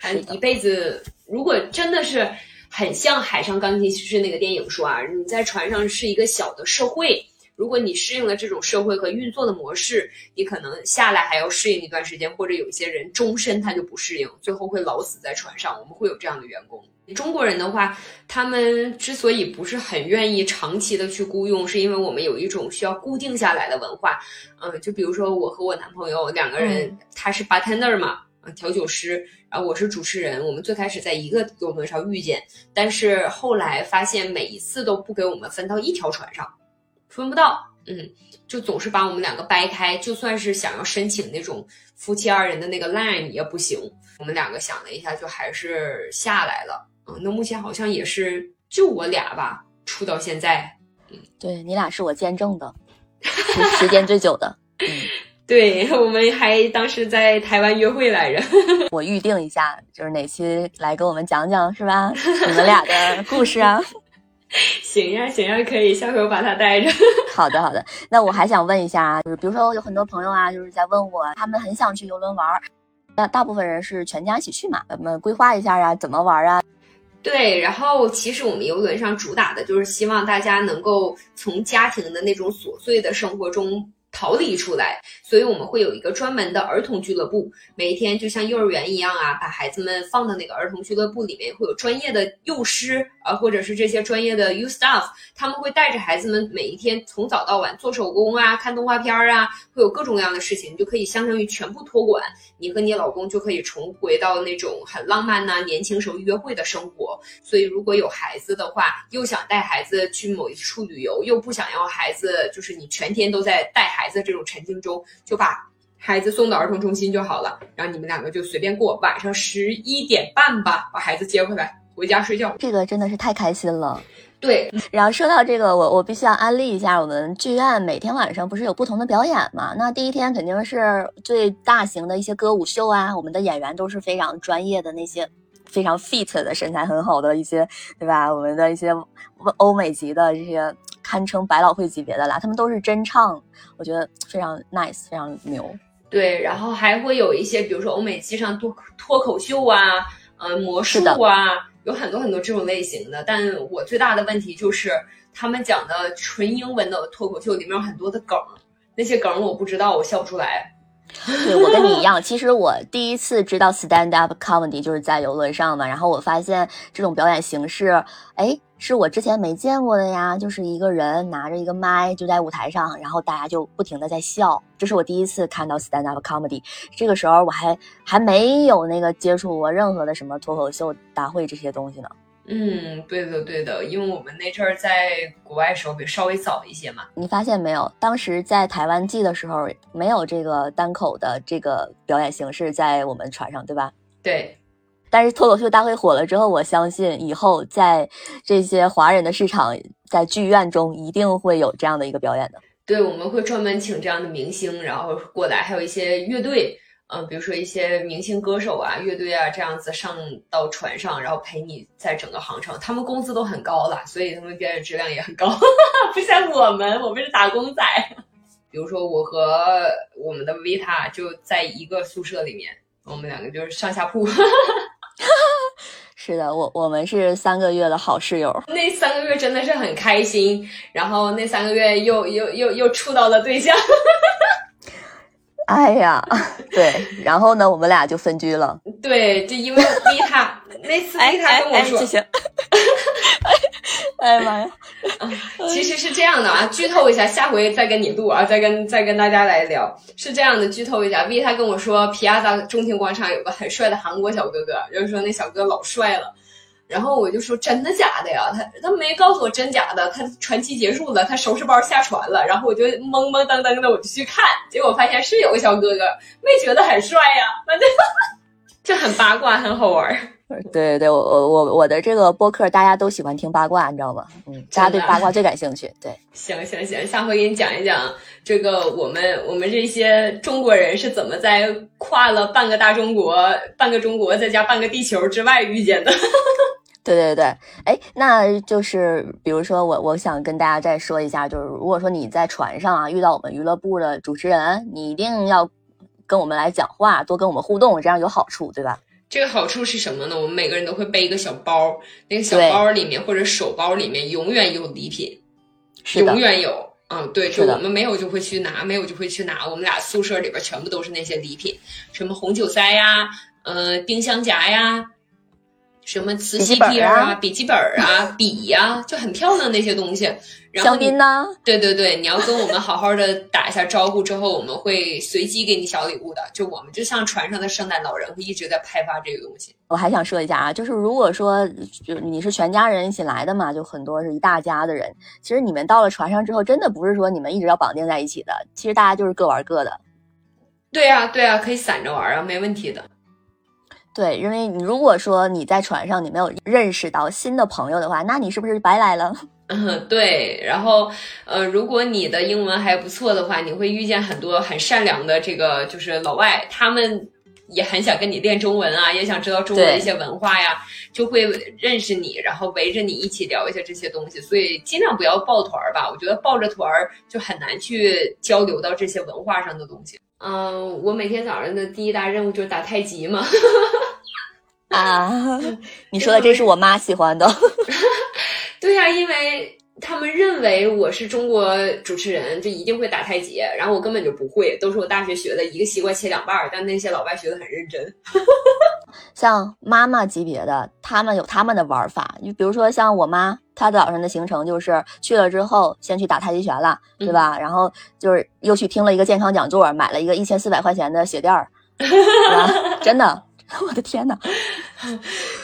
正一辈子，如果真的是很像《海上钢琴师》那个电影说啊，你在船上是一个小的社会。如果你适应了这种社会和运作的模式，你可能下来还要适应一段时间，或者有一些人终身他就不适应，最后会老死在船上。我们会有这样的员工，中国人的话，他们之所以不是很愿意长期的去雇佣，是因为我们有一种需要固定下来的文化。嗯，就比如说我和我男朋友两个人，他是 bartender 嘛，啊，调酒师，然后我是主持人。我们最开始在一个游轮上遇见，但是后来发现每一次都不给我们分到一条船上，分不到。嗯，就总是把我们两个掰开，就算是想要申请那种夫妻二人的那个 line 也不行。我们两个想了一下，就还是下来了。嗯，那目前好像也是就我俩吧，处到现在。嗯，对你俩是我见证的，时间最久的。嗯，对我们还当时在台湾约会来着。我预定一下，就是哪期来给我们讲讲，是吧？你们俩的故事啊。行呀，行呀，可以，下回我把它带着。好的，好的。那我还想问一下啊，就是比如说有很多朋友啊，就是在问我，他们很想去游轮玩，那大部分人是全家一起去嘛？咱们规划一下啊，怎么玩啊？对，然后其实我们游轮上主打的就是希望大家能够从家庭的那种琐碎的生活中。逃离出来，所以我们会有一个专门的儿童俱乐部，每一天就像幼儿园一样啊，把孩子们放到那个儿童俱乐部里面，会有专业的幼师啊，或者是这些专业的 U staff，他们会带着孩子们每一天从早到晚做手工啊，看动画片啊，会有各种各样的事情，你就可以相当于全部托管，你和你老公就可以重回到那种很浪漫呐，年轻时候约会的生活。所以如果有孩子的话，又想带孩子去某一处旅游，又不想要孩子就是你全天都在带孩。孩子这种沉浸中，就把孩子送到儿童中心就好了，然后你们两个就随便过，晚上十一点半吧，把孩子接回来，回家睡觉。这个真的是太开心了。对，然后说到这个，我我必须要安利一下，我们剧院每天晚上不是有不同的表演嘛？那第一天肯定是最大型的一些歌舞秀啊，我们的演员都是非常专业的那些。非常 fit 的身材很好的一些，对吧？我们的一些欧美级的这些，堪称百老汇级别的啦，他们都是真唱，我觉得非常 nice，非常牛。对，然后还会有一些，比如说欧美机上脱脱口秀啊，呃，魔术啊，有很多很多这种类型的。但我最大的问题就是，他们讲的纯英文的脱口秀里面有很多的梗，那些梗我不知道，我笑不出来。对我跟你一 样，其实我第一次知道 stand up comedy 就是在游轮上嘛，然后我发现这种表演形式，哎，是我之前没见过的呀，就是一个人拿着一个麦就在舞台上，然后大家就不停的在笑，这是我第一次看到 stand up comedy，这个时候我还还没有那个接触过任何的什么脱口秀大会这些东西呢。嗯，对的，对的，因为我们那阵儿在国外时候比稍微早一些嘛。你发现没有？当时在台湾记的时候，没有这个单口的这个表演形式在我们船上，对吧？对。但是脱口秀大会火了之后，我相信以后在这些华人的市场，在剧院中一定会有这样的一个表演的。对，我们会专门请这样的明星，然后过来，还有一些乐队。嗯，比如说一些明星歌手啊、乐队啊这样子上到船上，然后陪你在整个航程，他们工资都很高了，所以他们表演质量也很高，不像我们，我们是打工仔。比如说我和我们的维塔就在一个宿舍里面，我们两个就是上下铺。是的，我我们是三个月的好室友，那三个月真的是很开心，然后那三个月又又又又处到了对象。哎呀，对，然后呢，我们俩就分居了。对，就因为丽塔那次，丽塔跟我说，哎呀妈呀！其实是这样的啊，剧透一下，下回再跟你录啊，再跟再跟大家来聊。是这样的，剧透一下，，V 塔跟我说，皮亚扎中庭广场有个很帅的韩国小哥哥，就是说那小哥老帅了。然后我就说真的假的呀？他他没告诉我真假的。他传奇结束了，他收拾包下船了。然后我就懵懵登登的，我就去看，结果发现是有个小哥哥，没觉得很帅呀，反正就 很八卦，很好玩。对对对，我我我我的这个播客大家都喜欢听八卦，你知道吗？嗯，大家对八卦最感兴趣。对，行行行，下回给你讲一讲这个我们我们这些中国人是怎么在跨了半个大中国、半个中国再加半个地球之外遇见的。对对对，哎，那就是比如说我我想跟大家再说一下，就是如果说你在船上啊遇到我们娱乐部的主持人，你一定要跟我们来讲话，多跟我们互动，这样有好处，对吧？这个好处是什么呢？我们每个人都会背一个小包，那个小包里面或者手包里面永远有礼品，永远有。嗯，对，就我们没有就会去拿，没有就会去拿。我们俩宿舍里边全部都是那些礼品，什么红酒塞呀，呃，丁香夹呀。什么磁吸贴啊、笔记本啊、笔呀，就很漂亮那些东西。香槟呢？对对对，你要跟我们好好的打一下招呼之后，我们会随机给你小礼物的。就我们就像船上的圣诞老人，会一直在派发这个东西。我还想说一下啊，就是如果说就你是全家人一起来的嘛，就很多是一大家的人。其实你们到了船上之后，真的不是说你们一直要绑定在一起的，其实大家就是各玩各的。对啊，对啊，可以散着玩啊，没问题的。对，因为你如果说你在船上你没有认识到新的朋友的话，那你是不是白来了？嗯，对，然后，呃，如果你的英文还不错的话，你会遇见很多很善良的这个就是老外，他们也很想跟你练中文啊，也想知道中国的一些文化呀，就会认识你，然后围着你一起聊一下这些东西。所以尽量不要抱团儿吧，我觉得抱着团儿就很难去交流到这些文化上的东西。嗯，我每天早上的第一大任务就是打太极嘛。啊，你说的这是我妈喜欢的。对呀，因为他们认为我是中国主持人，就一定会打太极，然后我根本就不会，都是我大学学的，一个西瓜切两半儿。但那些老外学的很认真。像妈妈级别的，他们有他们的玩法。你比如说像我妈，她早上的行程就是去了之后，先去打太极拳了，对吧？然后就是又去听了一个健康讲座，买了一个一千四百块钱的鞋垫儿，真的。我的天呐！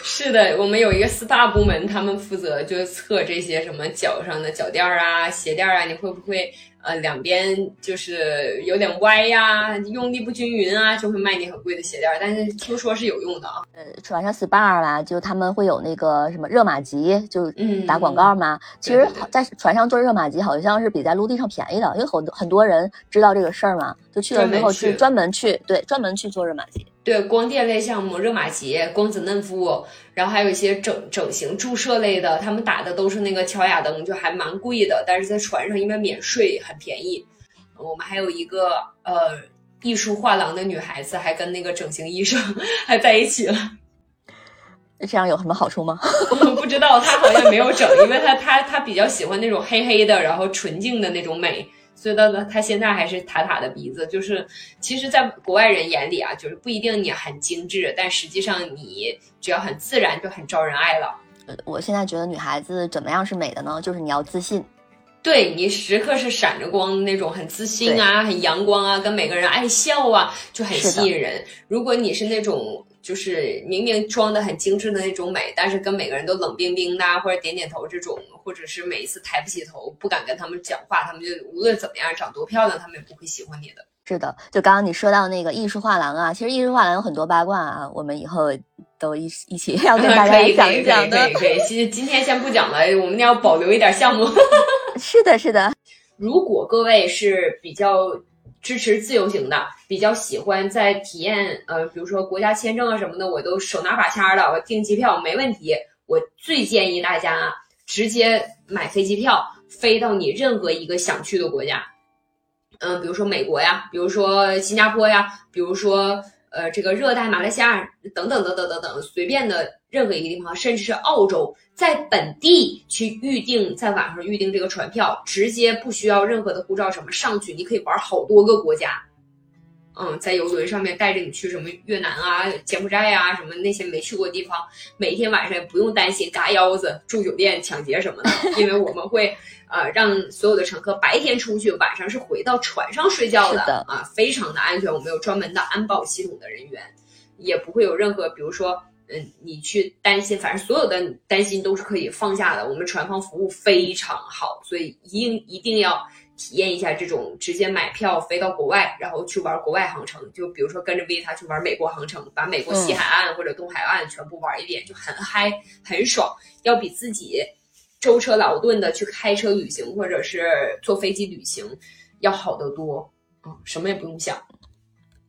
是的，我们有一个 SPA 部门，他们负责就测这些什么脚上的脚垫儿啊、鞋垫儿啊，你会不会？呃，两边就是有点歪呀，用力不均匀啊，就会卖你很贵的鞋垫儿。但是听说是有用的啊。呃，船上 SPA 啦，就他们会有那个什么热玛吉，就打广告嘛。其实，在船上做热玛吉好像是比在陆地上便宜的，因为很多很多人知道这个事儿嘛，就去了之后去专门去对专门去做热玛吉。对，光电类项目，热玛吉、光子嫩肤，然后还有一些整整形注射类的，他们打的都是那个乔雅登，就还蛮贵的。但是在船上因为免税，很便宜。我们还有一个呃艺术画廊的女孩子，还跟那个整形医生还在一起了。这样有什么好处吗？我不知道，她好像没有整，因为她她她比较喜欢那种黑黑的，然后纯净的那种美。所以到了，他现在还是塔塔的鼻子，就是其实，在国外人眼里啊，就是不一定你很精致，但实际上你只要很自然，就很招人爱了。我现在觉得女孩子怎么样是美的呢？就是你要自信，对你时刻是闪着光的那种，很自信啊，很阳光啊，跟每个人爱笑啊，就很吸引人。如果你是那种。就是明明装的很精致的那种美，但是跟每个人都冷冰冰的，或者点点头这种，或者是每一次抬不起头，不敢跟他们讲话，他们就无论怎么样长多漂亮，他们也不会喜欢你的。是的，就刚刚你说到那个艺术画廊啊，其实艺术画廊有很多八卦啊，我们以后都一一起要跟大家讲一讲的。可以可以，其实今天先不讲了，我们要保留一点项目。是的，是的。如果各位是比较。支持自由行的，比较喜欢在体验，呃，比如说国家签证啊什么的，我都手拿把掐的，我订机票没问题。我最建议大家啊直接买飞机票，飞到你任何一个想去的国家，嗯，比如说美国呀，比如说新加坡呀，比如说呃这个热带马来西亚等等等等等等，随便的任何一个地方，甚至是澳洲。在本地去预定，在网上预定这个船票，直接不需要任何的护照什么上去，你可以玩好多个国家。嗯，在游轮上面带着你去什么越南啊、柬埔寨啊，什么那些没去过地方，每天晚上也不用担心嘎腰子、住酒店、抢劫什么的，因为我们会呃让所有的乘客白天出去，晚上是回到船上睡觉的啊，非常的安全。我们有专门的安保系统的人员，也不会有任何，比如说。嗯，你去担心，反正所有的担心都是可以放下的。我们船方服务非常好，所以一定一定要体验一下这种直接买票飞到国外，然后去玩国外航程。就比如说跟着 Vita 去玩美国航程，把美国西海岸或者东海岸全部玩一遍，就很嗨很爽，要比自己舟车劳顿的去开车旅行或者是坐飞机旅行要好得多。嗯，什么也不用想。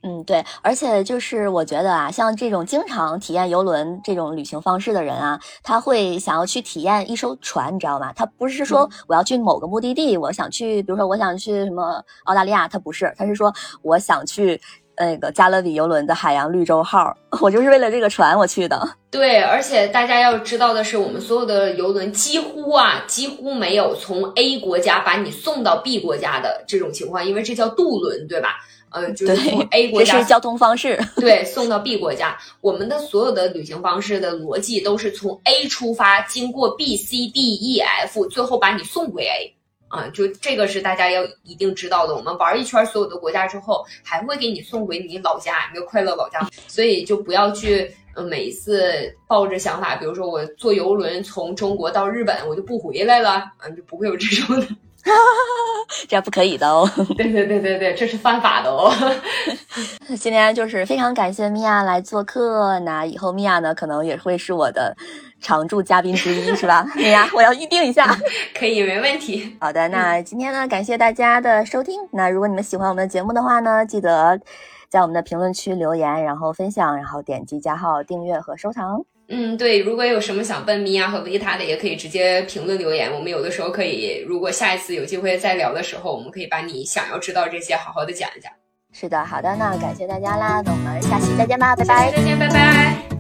嗯，对，而且就是我觉得啊，像这种经常体验游轮这种旅行方式的人啊，他会想要去体验一艘船，你知道吗？他不是说我要去某个目的地，我想去，比如说我想去什么澳大利亚，他不是，他是说我想去那个加勒比游轮的海洋绿洲号，我就是为了这个船我去的。对，而且大家要知道的是，我们所有的游轮几乎啊，几乎没有从 A 国家把你送到 B 国家的这种情况，因为这叫渡轮，对吧？呃，就是从 A 国家，这是交通方式，对，送到 B 国家。我们的所有的旅行方式的逻辑都是从 A 出发，经过 B、C、D、E、F，最后把你送回 A。啊，就这个是大家要一定知道的。我们玩一圈所有的国家之后，还会给你送回你老家，你的快乐老家。所以就不要去，呃，每一次抱着想法，比如说我坐游轮从中国到日本，我就不回来了，嗯，就不会有这种的。这样不可以的哦。对对对对对，这是犯法的哦。今天就是非常感谢米娅来做客，那以后米娅呢，可能也会是我的常驻嘉宾之一，是吧？米娅，我要预定一下。可以，没问题。好的，那今天呢，感谢大家的收听。那如果你们喜欢我们的节目的话呢，记得在我们的评论区留言，然后分享，然后点击加号订阅和收藏。嗯，对，如果有什么想问米娅和维塔的，也可以直接评论留言。我们有的时候可以，如果下一次有机会再聊的时候，我们可以把你想要知道这些好好的讲一讲。是的，好的，那感谢大家啦，那我们下期再见吧，拜拜。再见，拜拜。